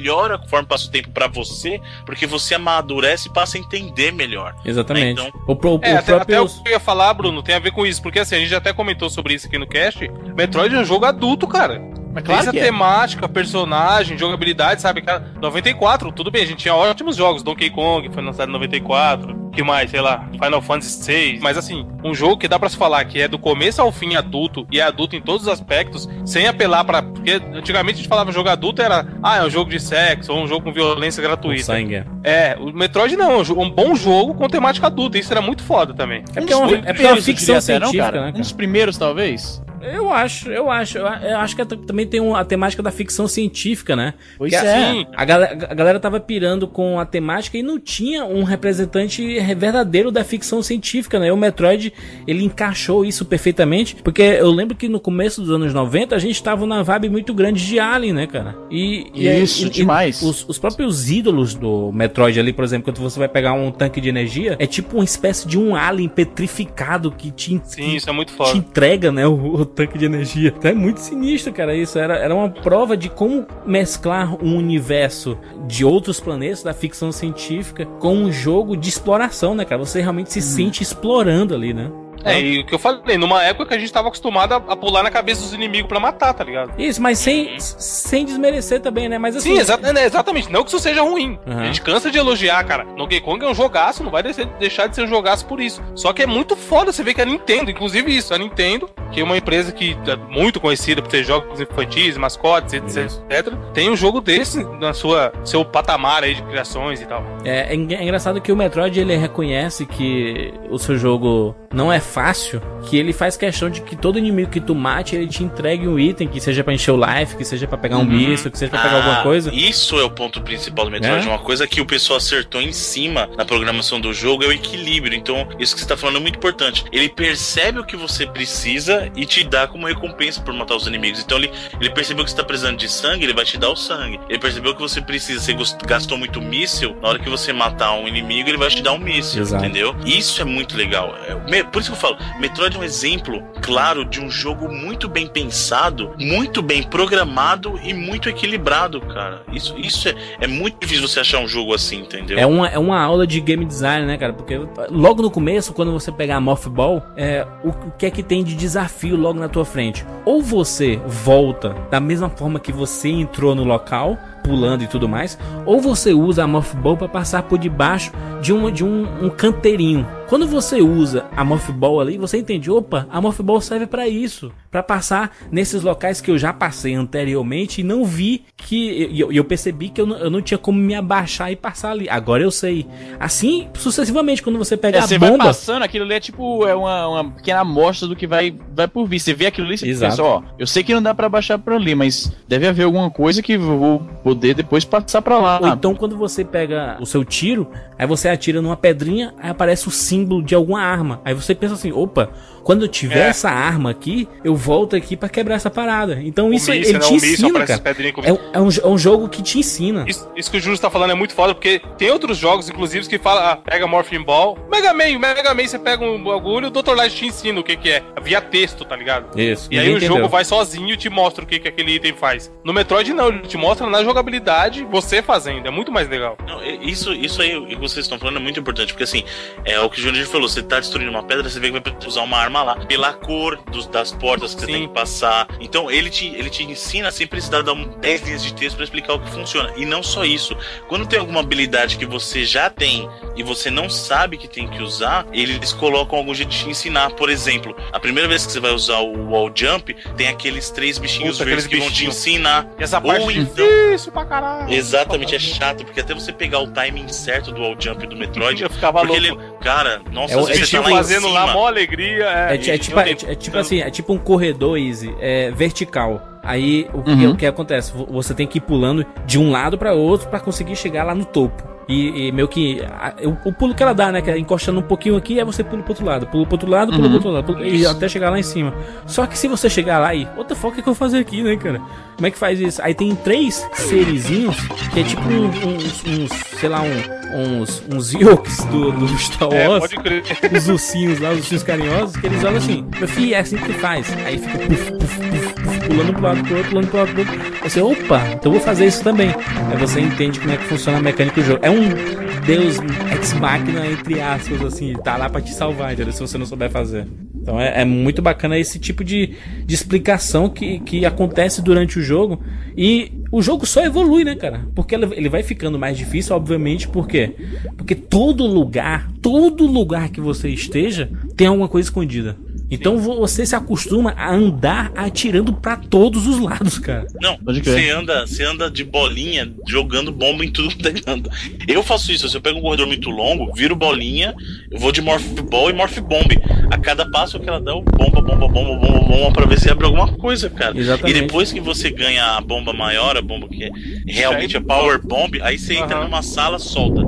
melhora conforme passa o tempo pra você, porque você amadurece e passa a entender melhor. Exatamente. Então- o, pro, É, o até, até próprio. o que eu ia falar, Bruno, tem a ver com isso, porque assim, a gente até comentou sobre isso aqui no cast. Metroid é um jogo adulto, cara. Mas Desde claro a que é. temática, personagem, jogabilidade, sabe? Cara, 94, tudo bem, a gente tinha ótimos jogos. Donkey Kong foi lançado em 94. que mais? Sei lá, Final Fantasy VI. Mas assim, um jogo que dá pra se falar que é do começo ao fim adulto e é adulto em todos os aspectos, sem apelar pra. Porque antigamente a gente falava jogo adulto era, ah, é um jogo de sexo ou um jogo com violência gratuita. sangue. é. É, o Metroid não, é um um bom jogo com temática adulta. Isso era muito foda também. É porque é uma, Um dos é porque é uma eu ficção até, não, científica, cara? né, Um cara? dos primeiros, talvez. Eu acho, eu acho. Eu, acho que é também tem um- a temática da ficção científica, né? Pois Que é. assim, A galera, a galera tava pirando com a temática e não tinha um representante verdadeiro da ficção científica, né? E o Metroid, ele encaixou isso perfeitamente, porque eu lembro que no começo dos anos 90 a gente tava numa vibe muito grande de Alien, né, cara? E, e- Isso, e- e demais. Os, os próprios ídolos do Metroid ali, por exemplo, quando você vai pegar um tanque de energia, é tipo uma espécie de um alien petrificado que te, sim, isso é muito te foda. entrega, né, o, o tanque de energia. Então é muito sinistro, cara, isso. Era, era uma prova de como mesclar um universo de outros planetas, da ficção científica, com um jogo de exploração, né, cara? Você realmente se sente explorando ali, né? É, e o que eu falei, numa época que a gente tava acostumado a, pular na cabeça dos inimigos pra matar, tá ligado? Isso, mas sem, sem desmerecer também, né? Mas assim. Sim, exa- é, exatamente. Não que isso seja ruim. Aham. A gente cansa de elogiar, cara. Donkey Kong é um jogaço, não vai deixar de ser um jogaço por isso. Só que é muito foda você ver que a Nintendo, inclusive isso, a Nintendo, que é uma empresa que é muito conhecida por ter jogos infantis, mascotes, etc, etc, tem um jogo desse na sua seu patamar aí de criações e tal. É, é é engraçado que o Metroid ele reconhece que o seu jogo não é fácil, que ele faz questão de que todo inimigo que tu mate ele te entregue um item que seja pra encher o life, que seja pra pegar um bicho, que seja pra pegar alguma Ah, coisa. Isso é o ponto principal do Metroid. É? Uma coisa que o pessoal acertou em cima na programação do jogo é o equilíbrio. Então, isso que você tá falando é muito importante. Ele percebe o que você precisa vida e te dá como recompensa por matar os inimigos. Então ele, ele percebeu que você tá precisando de sangue, ele vai te dar o sangue. Ele percebeu que você precisa, você gastou muito míssil, na hora que você matar um inimigo, ele vai te dar um míssil, Exato. entendeu? Isso é muito legal. É, por isso que eu falo, Metroid é um exemplo claro de um jogo muito bem pensado, muito bem programado e muito equilibrado, cara. Isso, isso é, é muito difícil você achar um jogo assim, entendeu? É uma, é uma aula de game design, né, cara? Porque logo no começo, quando você pegar a Morph Ball, é, o, o que é que tem de desafio logo na tua frente? Ou você volta da mesma forma que você entrou no local, pulando e tudo mais, ou você usa a Morph Ball para passar por debaixo de um, de um, um canteirinho. Quando você usa a Morph Ball ali, você entende, opa, a Morph Ball serve para isso, para passar nesses locais que eu já passei anteriormente e não vi que e eu, eu percebi que eu não, eu não tinha como me abaixar e passar ali. Agora eu sei. Assim, sucessivamente, quando você pega É, a você vai bomba, passando, aquilo ali é tipo é uma, uma pequena amostra do que vai, vai por vir. Você vê aquilo ali e você Exato. pensa, ó, eu sei que não dá pra baixar pra ali, mas deve haver alguma coisa que eu vou poder depois passar pra lá. Ou então quando você pega o seu tiro, aí você atira numa pedrinha, aí aparece o símbolo de alguma arma. Aí você pensa assim, opa, quando eu tiver É. essa arma aqui, eu volto aqui pra quebrar essa parada. Então O isso míssil, ele né? te O ensina, cara. com- É, um- é um, é um jogo que te ensina. Isso, isso que o Júlio tá falando é muito foda, porque tem outros jogos, inclusive, que fala, ah, pega Morphing Ball. Mega Man, Mega Man, você pega um bagulho, o Dr. Light te ensina o que que é. Via texto, tá ligado? Isso. E aí o entendeu. jogo vai sozinho e te mostra o que, que aquele item faz. No Metroid não, ele te mostra na jogabilidade, você fazendo. É muito mais legal. Não, isso, isso aí o que vocês estão falando é muito importante, porque assim, é o que o Júnior falou, você tá destruindo uma pedra, você vê que vai usar uma arma lá, pela cor dos, das portas que você Sim. tem que passar. Então ele te, ele te ensina precisar dar um 10 linhas de texto pra explicar o que funciona. E não só isso, quando tem alguma habilidade que você já tem e você não sabe que tem que usar, eles colocam algum jeito de te ensinar. Por exemplo, a primeira vez que você vai usar o wall jump, tem aqueles três bichinhos Puta, verdes que vão te ensinar. E essa Ou parte então- difícil pra caralho. Exatamente, é chato, porque até você pegar o timing certo do wall jump do Metroid, Eu ficava porque louco. ele, cara, nossa, É você tá lá fazendo lá, mó alegria. É, É, é e tipo, é, é tipo assim, é tipo um corredor easy, é vertical. Aí o que, Uhum. o que acontece? Vo- Você tem que ir pulando de um lado pra outro pra conseguir chegar lá no topo. E, e meio que a- o, o pulo que ela dá, né? Que é encostando um pouquinho aqui, aí você pula pro outro lado, pula pro outro lado, pula Uhum. pro outro lado, pula- e até chegar lá em cima. Só que se você chegar lá e, what the fuck, o que eu vou fazer aqui, né, cara? Como é que faz isso? Aí tem três serizinhos, que é tipo um- uns, uns, sei lá, um, uns, uns yokes do, do Star É, Wars pode crer. os ursinhos lá, os ursinhos carinhosos, que eles olham assim, meu filho, é assim que faz. Aí fica puf, puf, puf, puf, pulando pro lado pro outro, pulando pro lado pro outro. Você, opa, então eu vou fazer isso também. Aí você entende como é que funciona a mecânica do jogo. É um Deus ex máquina, entre aspas, assim, tá lá pra te salvar, entendeu? Se você não souber fazer. Então é, é muito bacana esse tipo de, de explicação que, que acontece durante o jogo. E o jogo só evolui, né, cara? Porque ele vai ficando mais difícil, obviamente, por quê? Porque todo lugar, todo lugar que você esteja, tem alguma coisa escondida. Então vo- você se acostuma a andar atirando pra todos os lados, cara. Não, você anda, você anda de bolinha jogando bomba em tudo que tá andando. Eu faço isso, se eu pego um corredor muito longo, viro bolinha, eu vou de Morph Ball e Morph Bomb. A cada passo que ela dá, eu bomba, bomba, bomba, bomba, bomba, pra ver se abre alguma coisa, cara. Exatamente. E depois que você ganha a bomba maior, a bomba que é realmente a Power Bomb, aí você entra Aham. numa sala, solta.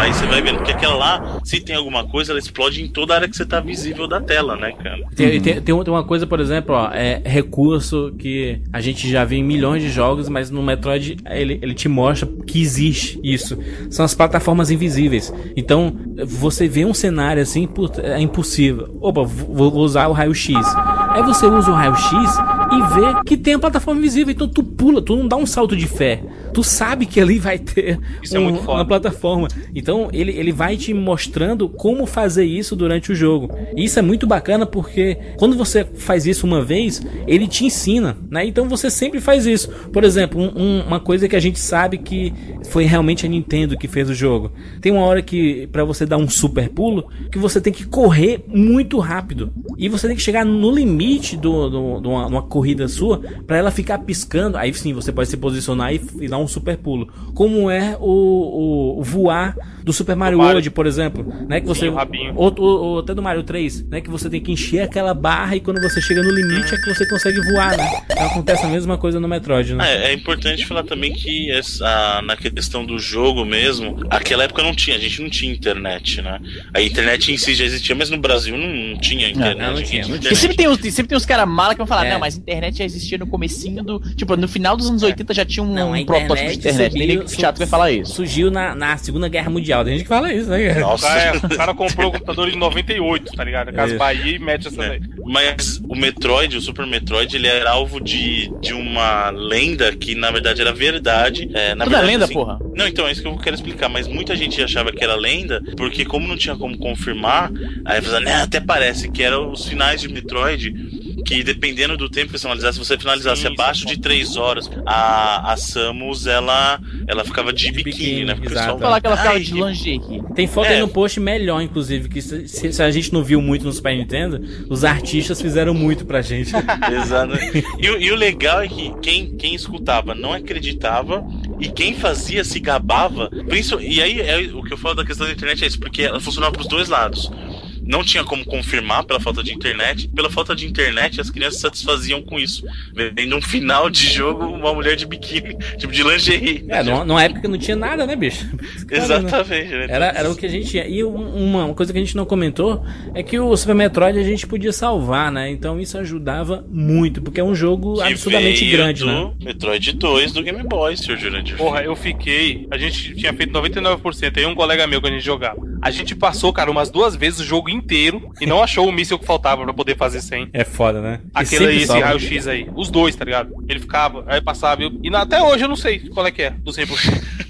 Aí você vai vendo que aquela lá, se tem alguma coisa, ela explode em toda a área que você tá visível da tela, né, cara? Tem, tem, tem tem uma coisa, por exemplo, ó, é recurso que a gente já viu em milhões de jogos, mas no Metroid ele, ele te mostra que existe isso. São as plataformas invisíveis. Então, você vê um cenário assim, puta, é impossível. Opa, vou usar o raio-x. Aí você usa o raio-x e vê que tem a plataforma invisível. Então tu pula, tu não dá um salto de fé. Tu sabe que ali vai ter é um- foda. uma plataforma. Então ele, ele vai te mostrando como fazer isso durante o jogo. E isso é muito bacana porque quando você faz isso uma vez, ele te ensina, né? Então você sempre faz isso. Por exemplo, um- um- uma coisa que a gente sabe que foi realmente a Nintendo que fez o jogo. Tem uma hora que pra você dar um super pulo, que você tem que correr muito rápido. E você tem que chegar no limite do, do, de uma, de uma corrida sua pra ela ficar piscando. Aí sim, você pode se posicionar e, e dar um super pulo. Como é o, o- o voar do Super Mario, Mario. World, por exemplo, né? Que você rabinho. ou, ou- ou até do Mario 3, né? Que você tem que encher aquela barra e quando você chega no limite é que você consegue voar, né? Então acontece a mesma coisa no Metroid, né? É, é importante falar também que essa, na questão do jogo mesmo, aquela época não tinha, a gente não tinha internet, né? A internet em si já existia, mas no Brasil não, não tinha internet. não, não tinha, não Porque internet. sempre tem sempre tem uns caras mala que vão falar, É. não, mas a internet já existia no comecinho do. Tipo, no final dos anos 80 já tinha um, Não, um protótipo de internet. Subiu- nem chato vai falar isso. Surgiu na, na Segunda Guerra Mundial. Tem gente que fala isso, né? Nossa. cara, o cara comprou o computador em 98, tá ligado? Casa Isso. Bahia e mete essa É. daí. Mas o Metroid, o Super Metroid, ele era alvo de, de uma lenda que na verdade era verdade. É, na Tudo é verdade, lenda, assim, porra. Não, então é isso que eu quero explicar. Mas muita gente achava que era lenda, porque como não tinha como confirmar, aí falava, né, até parece que eram os finais de Metroid. Que dependendo do tempo que você finalizasse, se você finalizasse Sim, abaixo sim. de 3 horas, a, a Samus ela, ela ficava de, De biquíni, biquíni, né? Porque exato. falar que ela ficava Ai, de lingerie. Tem foto aí É. no post melhor, inclusive, que se, se- a gente não viu muito no Super Nintendo, os artistas fizeram muito pra gente. Exato. E, o- e o legal é que quem, quem escutava não acreditava e quem fazia se gabava. Princi- E aí é o que eu falo da questão da internet é isso, porque ela funcionava pros dois lados. Não tinha como confirmar pela falta de internet. Pela falta de internet, as crianças se satisfaziam com isso. Vendo um final de jogo, uma mulher de biquíni, tipo de lingerie. É, numa, numa época não tinha nada, né, bicho? Exatamente. né? Era, era o que a gente tinha. E um- uma, uma coisa que a gente não comentou é que o Super Metroid a gente podia salvar, né? Então isso ajudava muito, porque é um jogo Que absurdamente veio grande, do né? Metroid 2 do Game Boy, Sr. Jurandir. Porra, eu fiquei. A gente tinha feito 99%. Aí um colega meu que a gente jogava. A gente passou, cara, umas duas vezes o jogo inteiro e não achou o míssil que faltava pra poder fazer 100. É foda, né? E Aquele aí, esse raio-x aí. Os dois, tá ligado? Ele ficava, aí passava. E na- até hoje eu não sei qual é que é do 100%.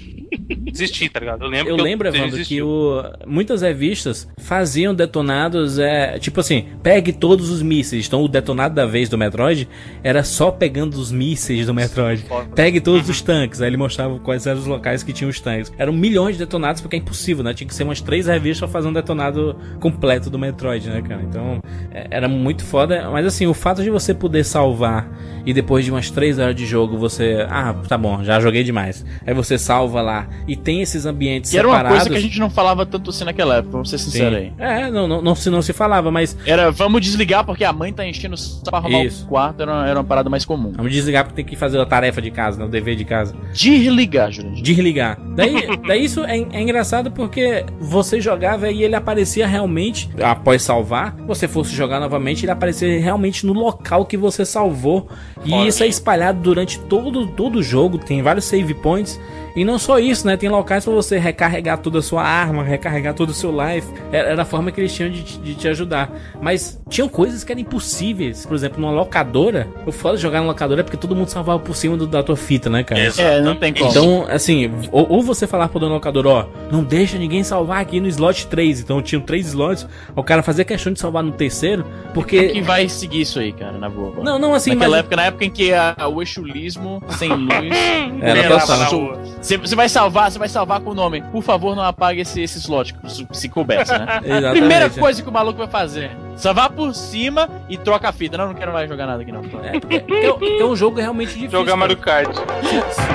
Desisti, tá ligado? Eu lembro Eu que lembro, Evandro, desisti. que o, muitas revistas faziam detonados, é, tipo assim, pegue todos os mísseis. Então o detonado da vez do Metroid era só pegando os mísseis do Metroid. Pegue todos os tanques. Aí ele mostrava quais eram os locais que tinham os tanques. Eram milhões de detonados, porque é impossível, né? Tinha que ser umas três revistas pra fazer um detonado completo do Metroid, né, cara? Então é, era muito foda. Mas assim, o fato de você poder salvar e depois de umas três horas de jogo você. Ah, tá bom, já joguei demais. Aí você salva lá e tem esses ambientes Que era uma separados. coisa que a gente não falava tanto assim naquela época, vamos ser Sim. sinceros aí. É, não, não, não, se, não se falava, mas Era, vamos desligar porque a mãe tá enchendo o saco arrumar Isso. o quarto, era, uma- era uma parada mais comum. vamos desligar porque tem que fazer a tarefa de casa, né, o dever de casa. Desligar, Jurandir. Desligar. Daí, daí isso é, é engraçado porque você jogava e ele aparecia realmente, após salvar, você fosse jogar novamente, ele aparecia realmente no local que você salvou. E Olha. isso é espalhado durante todo, todo o jogo, tem vários save points. E não só isso, né? Tem locais pra você recarregar toda a sua arma, recarregar todo o seu life. Era, a forma que eles tinham de, de te ajudar. Mas tinham coisas que eram impossíveis. Por exemplo, numa locadora. O foda de jogar na locadora é porque todo mundo salvava por cima do- da tua fita, né, cara? É, não tem como. Então, assim, ou, ou você falar pro dono do locador, ó, não deixa ninguém salvar aqui no slot 3. Então tinham três slots, o cara fazia questão de salvar no terceiro, Quem porque. que vai seguir isso aí, cara, na boa? Não, não, assim, Naquela mas. época, na época em que a, o exulismo sem luz. Era era total. Você vai salvar, você vai salvar com o nome. Por favor, não apague esse, esse slot, se- se coubesse, né? Primeira coisa que o maluco vai fazer: salvar por cima e troca a fita. Não, não quero mais jogar nada aqui, não. É, porque, porque- porque um jogo realmente difícil. Jogar. Mario Kart.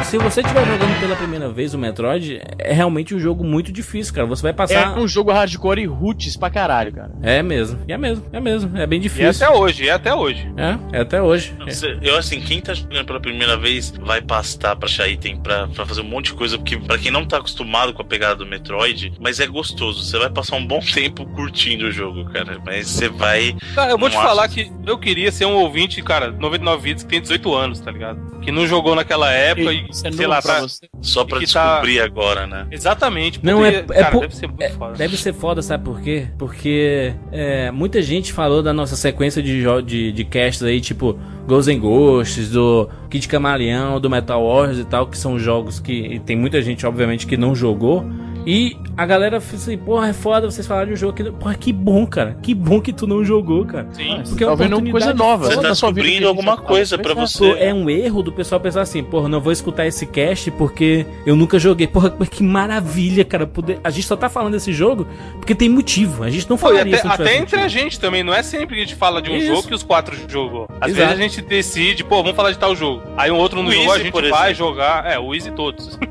Se, se você estiver jogando pela primeira vez o Metroid, é realmente um jogo muito difícil, cara. Você vai É passar. um jogo hardcore e roots pra caralho, cara. É mesmo, é mesmo, é mesmo. É bem E é difícil. até hoje, é até hoje. É, é até hoje. Eu, assim, quem tá jogando pela primeira vez vai pastar pra achar item pra, pra fazer um monte de coisa, porque pra quem não tá acostumado com a pegada do Metroid, mas é gostoso. Você vai passar um bom tempo curtindo o jogo, cara. Mas você vai. Cara, eu vou te falar que eu queria ser um ouvinte, cara, 99 vidas que tem 18 anos, tá ligado? Que não jogou naquela época e, Isso é sei lá, pra você. Só pra tá- descobrir agora, né? Exatamente. Não, é- porque, é cara, por- deve ser muito É, foda. deve ser foda, sabe por quê? Porque é, muita gente falou da nossa sequência de, de, de casts aí, tipo Ghosts and Ghosts, do Kid Camaleão, do Metal Wars e tal, que são jogos que e tem muita gente, obviamente, que não jogou. E a galera fala assim, porra, é foda vocês falarem de um jogo que. Porra, que bom, cara. Que bom que tu não jogou, cara. Sim. Porque é tá uma vendo oportunidade coisa nova. Você tá descobrindo alguma tá- coisa pra Pois você. É um erro do pessoal pensar assim, porra, não vou escutar esse cast porque eu nunca joguei. Porra, que maravilha, cara. Poder... A gente só tá falando desse jogo porque tem motivo. A gente não Pô, falaria até, tivesse até entre a gente também, não é sempre que a gente fala de um Isso. jogo que os quatro jogou. Às Exato. vezes a gente decide, pô, vamos falar de tal jogo. Aí um outro não O jogou, a gente vai exemplo. jogar. É, o Easy todos.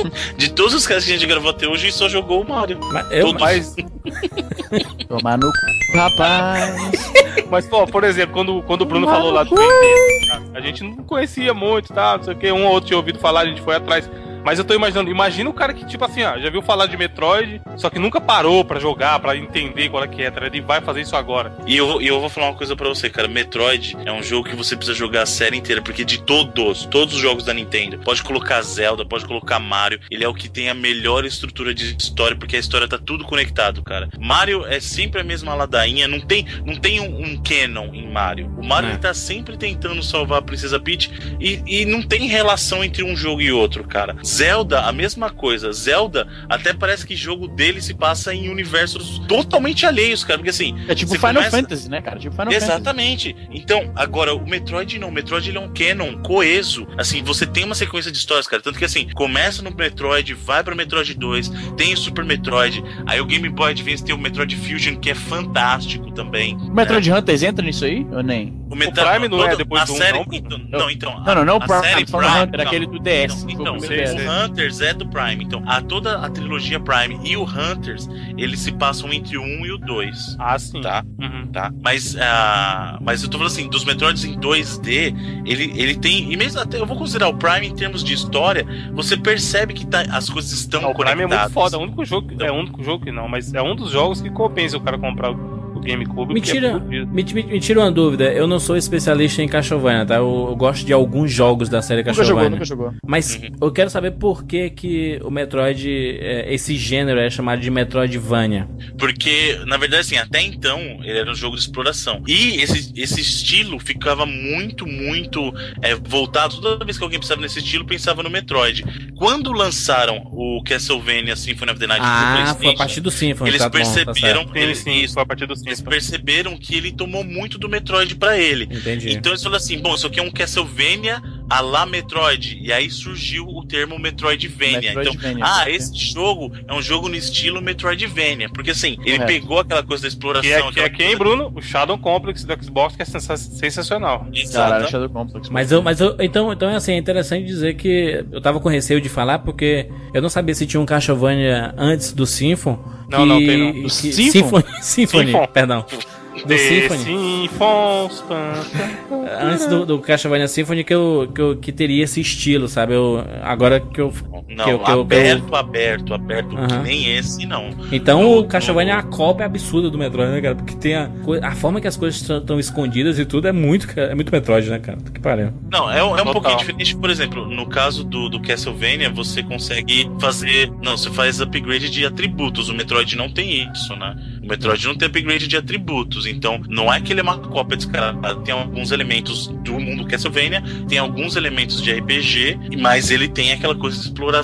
De todos os caras que a gente gravou até hoje, só jogou o Mario. Mas eu, Todos. Mas, Tomar no cu, rapaz. mas pô, por exemplo, quando, quando o Bruno falou lá do a gente não conhecia muito, tá? Não sei o que, um ou outro tinha ouvido falar, a gente foi atrás. Mas eu tô imaginando, imagina o cara que, tipo assim, ó, já viu falar de Metroid, só que nunca parou pra jogar, pra entender qual é que é, tá? ligado? Ele vai fazer isso agora. E eu, eu vou falar uma coisa pra você, cara. Metroid é um jogo que você precisa jogar a série inteira, porque de todos, todos os jogos da Nintendo, pode colocar Zelda, pode colocar Mario, ele é o que tem a melhor estrutura de história, porque a história tá tudo conectado, cara. Mario é sempre a mesma ladainha, não tem, não tem um, um canon em Mario. O Mario É. ele tá sempre tentando salvar a Princesa Peach e, e não tem relação entre um jogo e outro, cara. Zelda, a mesma coisa. Zelda, até parece que jogo dele se passa em universos totalmente alheios, cara, porque assim, É tipo Final começa- Fantasy, né, cara? Tipo Final Fantasy. Exatamente. Então, agora, o Metroid não. O Metroid ele é um canon coeso. Assim, você tem uma sequência de histórias, cara. Tanto que, assim, começa no Metroid, vai pro Metroid 2, tem o Super Metroid, aí o Game Boy Advance tem o Metroid Fusion, que é fantástico também. O Metroid Hunters entra nisso aí? Ou nem? O, Prime não é depois a do um, série, não? Então, não, então. Não, não, não o a Prime, série falando Prime, Hunter, não. aquele do. Então, o então, sei, DS. o Hunters é do Prime. Então, a, toda a trilogia Prime e o Hunters, eles se passam entre o 1 e o 2. Ah, sim. Tá. Uhum. tá? Mas, ah, mas eu tô falando assim, dos Metroids em 2D, ele, ele tem. E mesmo até eu vou considerar o Prime em termos de história, você percebe que tá- as coisas estão Não, o Prime é conectadas. muito foda. É o único jogo. que- É o único jogo que não, mas é um dos jogos que compensa o cara comprar o o GameCube. Me é tira, fudido. me, me- me tira uma dúvida. Eu não sou especialista em Castlevania, tá? Eu, eu gosto de alguns jogos da série Nunca jogou, Castlevania. nunca jogou. Mas Uhum. eu quero saber por que, que o Metroid, é, esse gênero é chamado de Metroidvania. Porque, na verdade, assim, até então, ele era um jogo de exploração. E esse, esse estilo ficava muito, muito é, voltado. Toda vez que alguém pensava nesse estilo, pensava no Metroid. Quando lançaram o Castlevania Symphony of the Night pro Ah, foi a partir do Symphony. eles tá bom, tá perceberam certo. Sim, eles, sim, isso, foi a partir do eles 5. perceberam que ele tomou muito do Metroid pra ele. Entendi. Então eles falaram assim: bom, isso aqui é um Castlevania a la Metroid. E aí surgiu o termo Metroidvania. Metroidvania, então, ah, esse jogo é um jogo no estilo Metroidvania. Porque assim, ele Correto. pegou aquela coisa da exploração. Que é, que é quem, coisa- Bruno? O Shadow Complex do Xbox, que é sensa- sensacional. Exato. Caralho, Shadow Complex. Mas eu, mas eu, então, então é assim, é interessante dizer que eu tava com receio de falar porque eu não sabia se tinha um Castlevania antes do Symphony. Não, não, tem não. que- Do Symphony? Symphony, Symphony. perdão. Do Symphony. Sinfons. Antes do, do Castlevania Symphony que, eu, que, eu, que teria esse estilo, sabe? Eu, agora que eu. Não, que eu- que eu- aberto, aberto, aberto, que nem esse, não. Então No- o Castlevania, a cópia absurda do Metroid, né, cara? Porque tem a, a forma que as coisas estão escondidas e tudo é muito, é muito Metroid, né, cara? Que pariu. Não, é, um- é um Total. pouquinho diferente. Por exemplo, no caso do, do Castlevania, você consegue fazer. Não, você faz upgrade de atributos. O Metroid não tem isso, né? O Metroid não tem upgrade de atributos. Então, não é que ele é uma cópia descarada. Tem alguns elementos do mundo Castlevania, tem alguns elementos de RPG, mas ele tem aquela coisa de exploração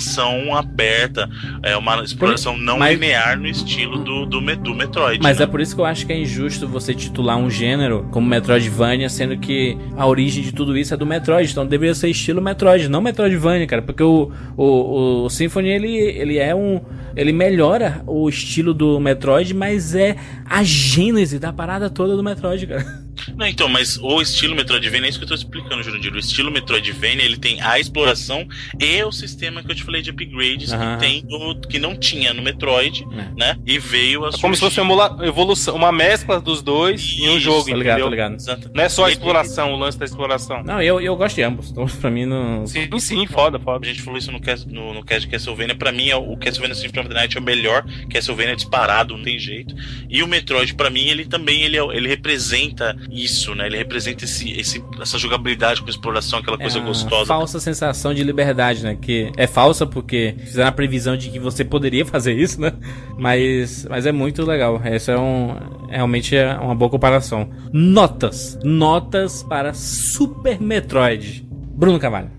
aberta. É uma exploração não mas- linear no estilo do, do, do Metroid. Mas né? é por isso que eu acho que é injusto você titular um gênero como Metroidvania, sendo que a origem de tudo isso é do Metroid. Então deveria ser estilo Metroid, não Metroidvania, cara. Porque o, o, o Symphony, ele, ele é um. Ele melhora o estilo do Metroid, mas é a gênese da parada toda do Metroid, cara. Não, então, mas o estilo Metroidvania é isso que eu tô explicando, Jurandir. O estilo Metroidvania, ele tem a exploração e o sistema que eu te falei de upgrades Aham. que tem que não tinha no Metroid, É. né? E veio a É como se fosse uma evolução, uma mescla dos dois em um Isso, jogo, Tá ligado, entendeu? tá ligado. Exato. Não é só a exploração, o lance da exploração. Não, eu, eu gosto de ambos. Então, pra mim, não. Sim, sim, foda, A foda. gente falou isso no cast, no, no cast de Castlevania. Pra mim, é o o Castlevania Symphony of the Night é o melhor. Castlevania é disparado, não tem jeito. E o Metroid, pra mim, ele também ele, é- ele representa isso, né? Ele representa esse, esse, essa jogabilidade com exploração, aquela coisa é uma gostosa. falsa sensação de liberdade, né? Que é falsa porque fizeram a previsão de que você poderia fazer isso, né? Mas, mas é muito legal. Essa é um realmente é uma boa comparação. Notas, notas para Super Metroid. Bruno Cavalho.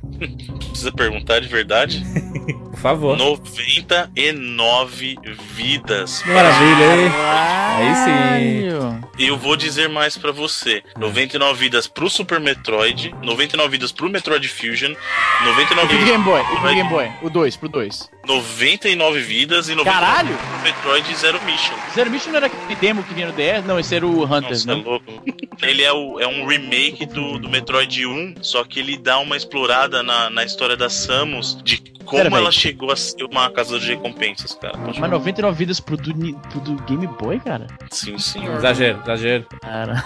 Precisa perguntar de verdade. Por favor. 99 vidas. Maravilha, hein? Aí sim. E eu vou dizer mais pra você: 99 vidas pro Super Metroid, 99 vidas pro Metroid Fusion, 99 E pro vidas Game Boy, pro Metroid- Game Boy. O 2, pro 2. 99 vidas e 99 Caralho! pro Metroid Zero Mission. Zero Mission não era aquele demo que vinha no DS? Não, esse era o Hunters, Nossa, é né? louco. Ele é, o- é um remake do, do Metroid 1, só que ele dá uma explorada na, na história da Samus, de como Pera, ela chegou a ser uma caçadora de recompensas, cara. Pode Mas 99 vidas pro do, pro do Game Boy, cara? Sim, senhor. Exagero, exagero. Cara.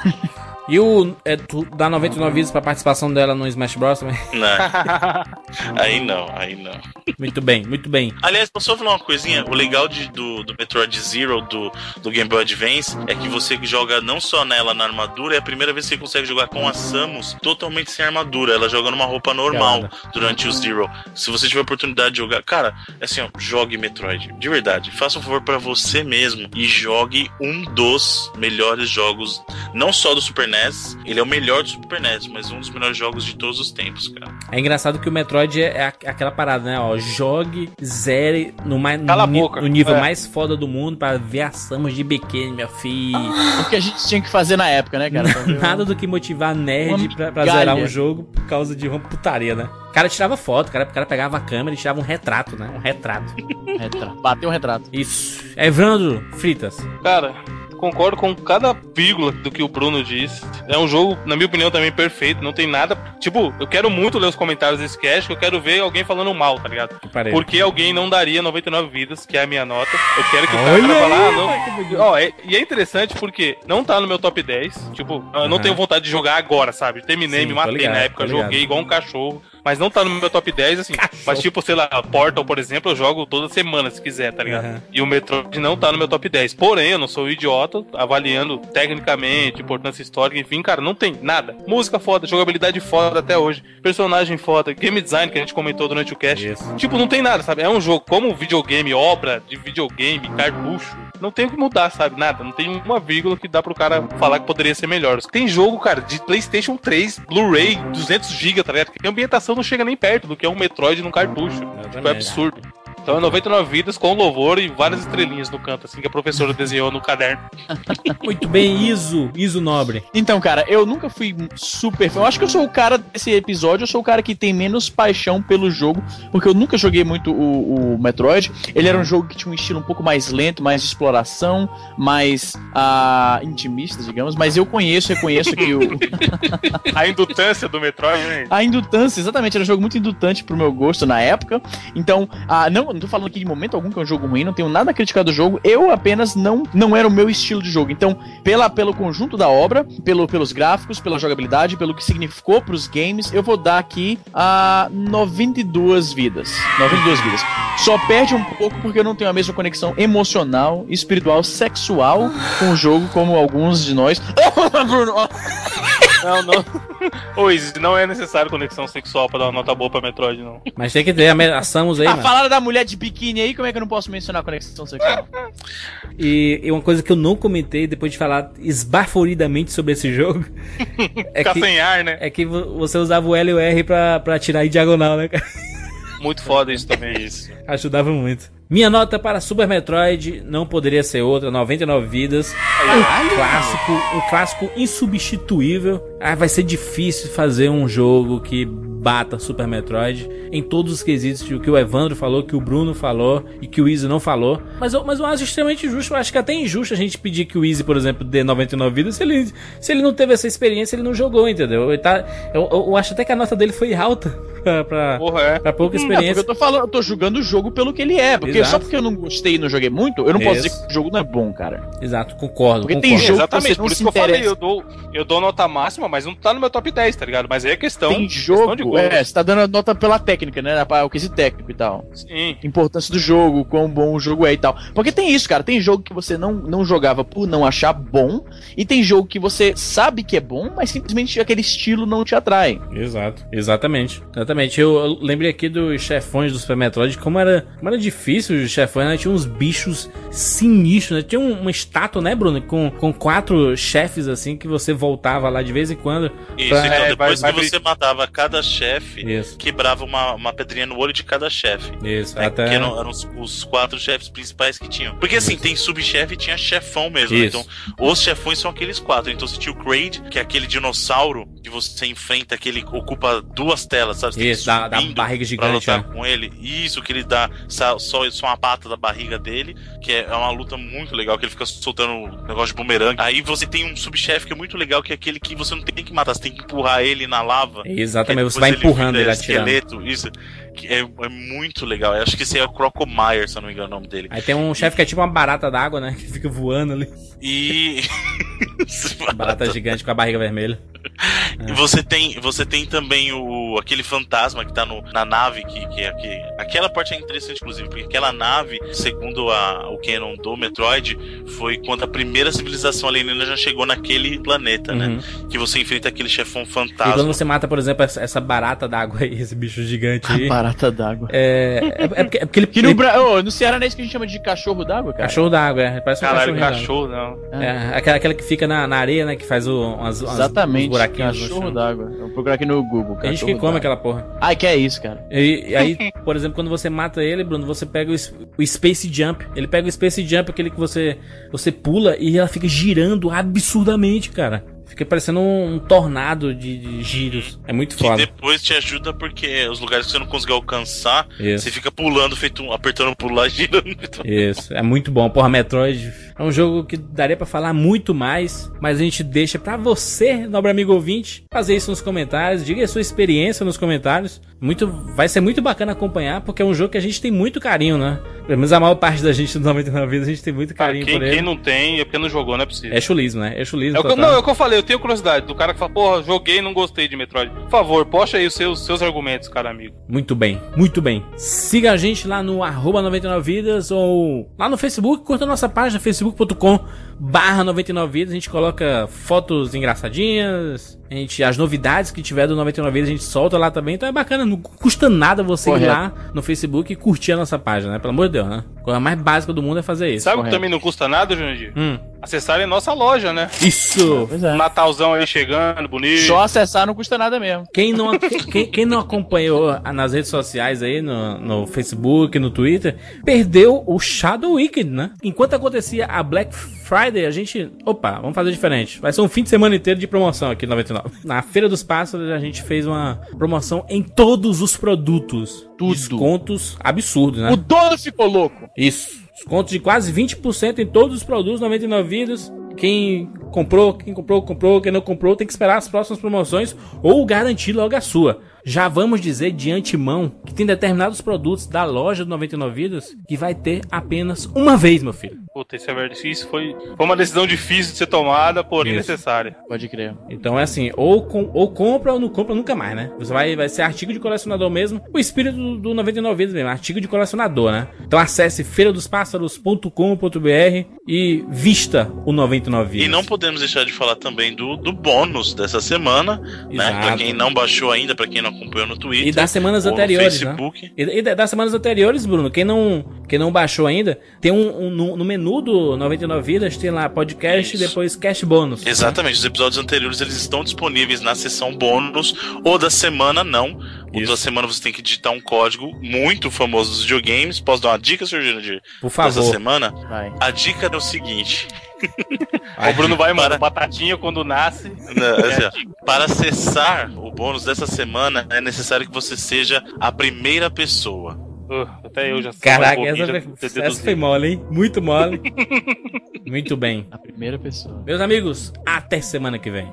E o. É, tu dá 99 vidas pra participação dela no Smash Bros. também? Não. aí não, aí não. Muito bem, muito bem. Aliás, posso só falar uma coisinha? O legal de- do, do Metroid Zero, do, do Game Boy Advance, é que você joga não só nela na armadura, é a primeira vez que você consegue jogar com a Samus totalmente sem armadura. Ela joga numa roupa normal durante o Zero. Se você tiver a oportunidade de jogar, cara, é assim, ó, jogue Metroid. De verdade. Faça um favor pra você mesmo e jogue um dos melhores jogos, não só do Super NES, ele é o melhor do Super NES, mas um dos melhores jogos de todos os tempos, cara. É engraçado que o Metroid é, é aquela parada, né? Ó, jogue, zere no, mais, no, ni- boca. no nível É. mais foda do mundo pra ver a Samus de biquíni, meu filho. O que a gente tinha que fazer na época, né, cara? Nada do que motivar nerd pra, pra zerar um jogo por causa de uma putaria, né? O cara tirava foto, o cara, o cara pegava a câmera e tirava um retrato, né? Um retrato. Retrato. Bateu um retrato. Isso. Evandro Fritas. Cara, concordo com cada vírgula do que o Bruno disse. É um jogo, na minha opinião, também perfeito. Não tem nada. Tipo, eu quero muito ler os comentários desse cast, que eu quero ver alguém falando mal, tá ligado? Parei. Por que alguém não daria 99 vidas, que é a minha nota? Eu quero que o cara Olha fale, aí, ah, não. Ó, é- e é interessante porque não tá no meu top 10. Tipo, eu não Aham. tenho vontade de jogar agora, sabe? Terminei, Sim, me matei ligado, na época, joguei igual um cachorro. Mas não tá no meu top 10, assim. Mas, tipo, sei lá, Portal, por exemplo, eu jogo toda semana, se quiser, tá ligado? Aham. E o Metroid não tá no meu top 10. Porém, eu não sou um idiota, avaliando tecnicamente, importância histórica, enfim, cara, não tem nada. Música foda, jogabilidade foda até hoje, personagem foda, game design que a gente comentou durante o cast. Isso. Tipo, não tem nada, sabe? É um jogo como videogame, obra de videogame, cartucho. Não tem o que mudar, sabe? Nada. Não tem uma vírgula que dá pro cara falar que poderia ser melhor. Tem jogo, cara, de PlayStation 3, Blu-ray, 200GB, tá ligado? Que ambientação não chega nem perto do que é um Metroid num cartucho. Tipo, é absurdo. Então é 99 vidas com louvor e várias estrelinhas no canto, assim, que a professora desenhou no caderno. Muito bem, Iso. Iso Nobre. Então, cara, eu nunca fui super fã. Eu acho que eu sou o cara desse episódio, eu sou o cara que tem menos paixão pelo jogo, porque eu nunca joguei muito o, o Metroid. Ele era um jogo que tinha um estilo um pouco mais lento, mais de exploração, mais ah, intimista, digamos. Mas eu conheço, reconheço que o, A indutância do Metroid, né? a indutância, exatamente, era um jogo muito indutante pro meu gosto na época. Então, ah, não, não tô falando aqui de momento algum que é um jogo ruim, não tenho nada a criticar do jogo. Eu apenas não não era o meu estilo de jogo. Então, pela, pelo conjunto da obra, pelo, pelos gráficos, pela jogabilidade, pelo que significou pros games, eu vou dar aqui a 92 vidas. 92 vidas. Só perde um pouco porque eu não tenho a mesma conexão emocional, espiritual, sexual com o jogo como alguns de nós. Bruno. Não, não. Ô, Izzy, não é necessário conexão sexual pra dar uma nota boa pra Metroid, não. Mas tem que ter a, me- a Samus aí, Ah, mano. falaram da mulher de biquíni aí, como é que eu não posso mencionar a conexão sexual? E, e uma coisa que eu não comentei depois de falar esbaforidamente sobre esse jogo é Ficar que, sem ar, né? é que vo- você usava o L e o R pra, pra tirar em diagonal, né, cara? Muito foda isso também. Isso. Ajudava muito. Minha nota para Super Metroid não poderia ser outra, 99 vidas. Um clássico, um clássico insubstituível. Ah, vai ser difícil fazer um jogo que bata Super Metroid em todos os quesitos que o Evandro falou, que o Bruno falou e que o Easy não falou. Mas eu, mas eu acho extremamente justo, eu acho que até injusto a gente pedir que o Easy, por exemplo, dê 99 vidas se ele, se ele não teve essa experiência, ele não jogou, entendeu? Ele tá, eu, eu- acho até que a nota dele foi alta pra, pra, Porra, é. pra pouca Não, porque experiência. eu tô falando, eu tô julgando o jogo pelo que ele é. Porque Exato. só porque eu não gostei e não joguei muito, eu não posso Isso. dizer que o jogo não é bom, cara. Exato, concordo. Porque concordo. tem jogo que Exatamente, você não por se isso que eu falei, eu dou, eu dou nota máxima, mas não tá no meu top 10, tá ligado? Mas aí é questão. Tem questão jogo, de gosto. é, você tá dando a nota pela técnica, né? O quesito técnico e tal. Sim. Importância do jogo, quão bom o jogo é e tal. Porque tem isso, cara. Tem jogo que você não, não jogava por não achar bom, e tem jogo que você sabe que é bom, mas simplesmente aquele estilo não te atrai. Exato, exatamente. Exatamente. Eu, eu lembrei aqui dos chefões do Super Metroid, como era, como era difícil início, chefão, né, tinha uns bichos sinistros, né? Tinha um- uma estátua, né, Bruno? Com, com quatro chefes, assim, que você voltava lá de vez em quando. Isso, Pra- então É, depois vai- que vai- você matava cada chefe, Isso, quebrava uma, uma pedrinha no olho de cada chefe. isso. né, até... Que eram, eram os, os quatro chefes principais que tinham. Porque assim, tem subchefe e tinha chefão mesmo. Isso. Então, os chefões são aqueles quatro. Então, você tinha o Kraid, que é aquele dinossauro que você enfrenta, que ele ocupa duas telas, sabe? Você Isso, da, barriga Pra gigante, lutar ó. com ele. Isso, que ele dá só, só, só uma pata da barriga dele, que é uma luta muito legal, que ele fica soltando um negócio de bumerangue. Aí você tem um subchefe que é muito legal, que é aquele que você não tem que matar, você tem que empurrar ele na lava. Exatamente, Que você vai depois empurrando vira ele, atirando. esqueleto, isso. É, é muito legal. Eu acho que esse é o Crocomire, se eu não me engano o nome dele. Aí tem um chefe que é tipo uma barata d'água, né? Que fica voando ali. E. Barata gigante com a barriga vermelha. E você tem, você tem também o aquele fantasma que tá no, na nave, que, que, é- que aquela parte é interessante, inclusive, porque aquela nave, segundo a, o canon do Metroid, foi quando a primeira civilização alienígena já chegou naquele planeta, né? Uhum. Que você enfrenta aquele chefão E quando fantasma. você mata, por exemplo, essa, essa barata d'água aí, esse bicho gigante aí. Barata d'água. É, é, é porque, é porque ele. Que no, ele- Bra... Ô, no Ceará não é isso que a gente chama de cachorro d'água, cara? Cachorro d'água, é. Parece um Caralho, cachorro cachorro, não. É, aquela, aquela que fica na, na areia, né? Que faz o, umas, Exatamente, cachorro chão. d'água. Eu vou procurar aqui no Google. Tem gente que come aquela porra. Ai, que é isso, cara. E, e aí, por exemplo, quando você mata ele, Bruno, você pega o, o Space Jump. Ele pega o Space Jump, aquele que você, você pula e ela fica girando absurdamente, cara. Fica parecendo um, um tornado de, de giros. É muito Que foda. depois te ajuda porque os lugares que você não conseguiu alcançar, Isso. você fica pulando, feito um, apertando pular e girando. Isso, é muito bom. Porra, Metroid é um jogo que daria pra falar muito mais, mas a gente deixa pra você, nobre amigo ouvinte, fazer isso nos comentários, diga a sua experiência nos comentários. Muito, vai ser muito bacana acompanhar, porque é um jogo que a gente tem muito carinho, né? Pelo menos a maior parte da gente dos 99 vidas, a gente tem muito Cara, carinho quem, por ele. quem não tem é porque não jogou, não é possível. É chulismo, né? É chulismo. É o que, não, é o que eu falei, eu tenho curiosidade do cara que fala, porra, joguei e não gostei de Metroid. Por favor, poste aí os seus, seus argumentos, cara amigo. Muito bem, muito bem. Siga a gente lá no arroba 99vidas ou lá no Facebook, curta a nossa página facebook.com barra 99vidas, a gente coloca fotos engraçadinhas, a gente, as novidades que tiver do 99vidas a gente solta lá também, então é bacana, não custa nada você ir Correto. lá no Facebook e curtir a nossa página, né? Pelo amor de Deus, né? A coisa mais básica do mundo é fazer isso. Sabe o que correto. também não custa nada, Jurandir? Hum, Acessarem nossa loja, né? isso! Pois é. Natalzão aí chegando, bonito. Só acessar não custa nada mesmo. Quem não, quem, quem não acompanhou nas redes sociais aí, no, no Facebook, no Twitter, perdeu o Shadow Weekend, né? Enquanto acontecia a Black Friday, a gente. Opa, vamos fazer diferente. Vai ser um fim de semana inteiro de promoção aqui no 99. Na Feira dos Pássaros, a gente fez uma promoção em todos os produtos. Tudo. Descontos absurdos, né? O dono ficou louco. Isso. Desconto de quase 20% em todos os produtos 99 vidas. Quem comprou, quem comprou, comprou. Quem não comprou, tem que esperar as próximas promoções ou garantir logo a sua. Já vamos dizer de antemão que tem determinados produtos da loja do 99 vidas que vai ter apenas uma vez, meu filho. Puta, isso é verdade. Isso foi, foi uma decisão difícil de ser tomada, porém Isso. necessária. Pode crer. Então é assim, ou, com, ou compra ou não compra nunca mais, né? Você vai, vai ser artigo de colecionador mesmo. O espírito do, do 99 vidas mesmo, artigo de colecionador, né? Então acesse feiradosπássaros.com.br e vista o 99 vidas. E não podemos deixar de falar também do, do bônus dessa semana, né? Exato. Pra quem não baixou ainda, pra quem não acompanhou no Twitter. E das semanas ou no anteriores, né? Facebook. E, e das semanas anteriores, Bruno, quem não, quem não baixou ainda, tem um, um- no, no menu do 99 Vidas, tem lá podcast Isso. e depois cash bônus. Exatamente, os episódios anteriores eles estão disponíveis na seção bônus, ou da semana não. O Isso. da semana você tem que digitar um código muito famoso dos videogames. Posso dar uma dica, Sr. Jurandir? Por Dessa favor. semana? Vai. A dica é o seguinte. o Bruno vai, mano, para- batatinha quando nasce. né, assim, ó, para acessar o bônus dessa semana, é necessário que você seja a primeira pessoa. Uh, até eu já sou Caraca, essa, foi, já- já essa foi mole, hein? Muito mole. Muito bem. A primeira pessoa. Meus amigos, até semana que vem.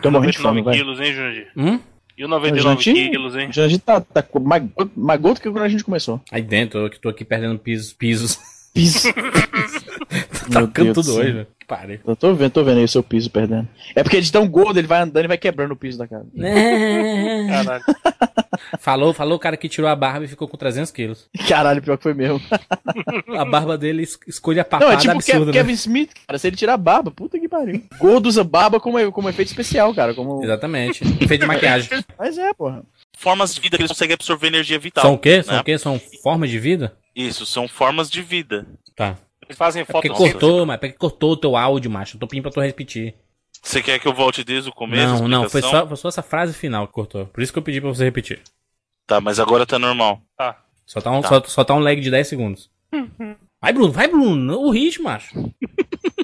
Tô morrendo de fome, 99 vai. quilos, hein, Jurandir? Hum? E o 99 Jantinho? quilos, hein? Já a gente tá, tá mais, mais gordo que quando a gente começou. Aí dentro, eu que tô aqui perdendo pisos. pisos. Piso. tá Deus tudo hoje, velho. Pariu. Eu tô vendo, tô vendo aí o seu piso perdendo. É porque de tão gordo ele vai andando e vai quebrando o piso da casa. Caralho. falou, falou o cara que tirou a barba e ficou com 300 quilos. Caralho, pior que foi mesmo. A barba dele es- escolha a Não, papada é tipo absurda, né? Kevin Smith, cara. Se ele tirar a barba, puta que pariu. Gordo usa barba como, como efeito especial, cara. Como... Exatamente. Efeito de maquiagem. Mas é, porra. Formas de vida que eles conseguem absorver energia vital. São o quê? São né? o quê? São formas de vida? Isso, são formas de vida. Tá. Eles fazem É porque foto cortou, mas é porque cortou o teu áudio, macho. Eu tô pedindo pra tu repetir. Você quer que eu volte desde o começo? não, não, foi só, foi só essa frase final que cortou. Por isso que eu pedi pra você repetir. Tá, mas agora tá normal. Tá. Só tá um, Tá. Só, só tá um lag de 10 segundos. Vai, Bruno, vai, Bruno. O ritmo, macho.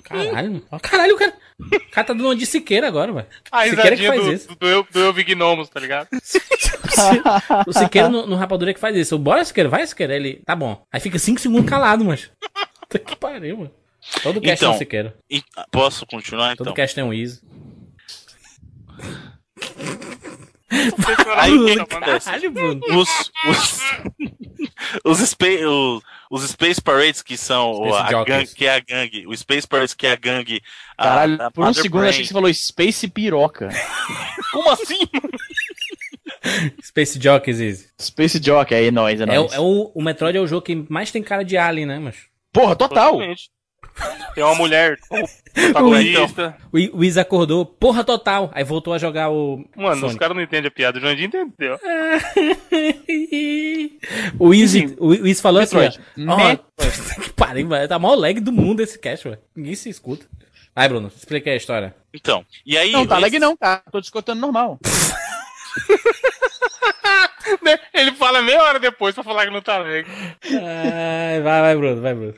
Caralho. Caralho, o cara, o cara tá dando uma de Siqueira agora, velho. A Siqueira que faz do, isso. do, do, Eu- do Eu Vi Gnomos, tá ligado? O Siqueira no, no Rapadura que faz isso. Bora, Siqueira, vai, Siqueira. Ele, tá bom. Aí fica 5 segundos calado, macho. Puta que pariu, mano. Todo cast Então, é um Siqueira. E- posso continuar Todo então? cast tem um Easy. Aí o que acontece? Caralho, Bruno. Os, os, os, spa- os, os Space Parades, que são o- Space a gangue, que é a gangue, o Space Parades, que é a gangue. a- Caralho, a por um segundo eu Brain. achei que você falou Space Piroca. Como assim? Space Jockeys, Easy. Space Jockey, aí é nóis, é É, nóis. o- é o, o Metroid é o jogo que mais tem cara de Alien, né, macho? Porra, total. Totalmente. Tem uma mulher protagonista. O, o Izzy acordou, porra total. Aí voltou a jogar o. Mano, os Sonic. caras não entendem a piada. O Jandir entendeu. o Izzy falou assim: Metroid. ó, ó, que pariu, velho. Tá mó lag do mundo esse cast, velho. Ninguém se escuta. Vai, Bruno, explica aí a história. Então, e aí. Não, tá lag não, cara. Tô discutando normal. Ele fala meia hora depois pra falar que não tá alegre. Ai, vai, vai, Bruno, vai, Bruno.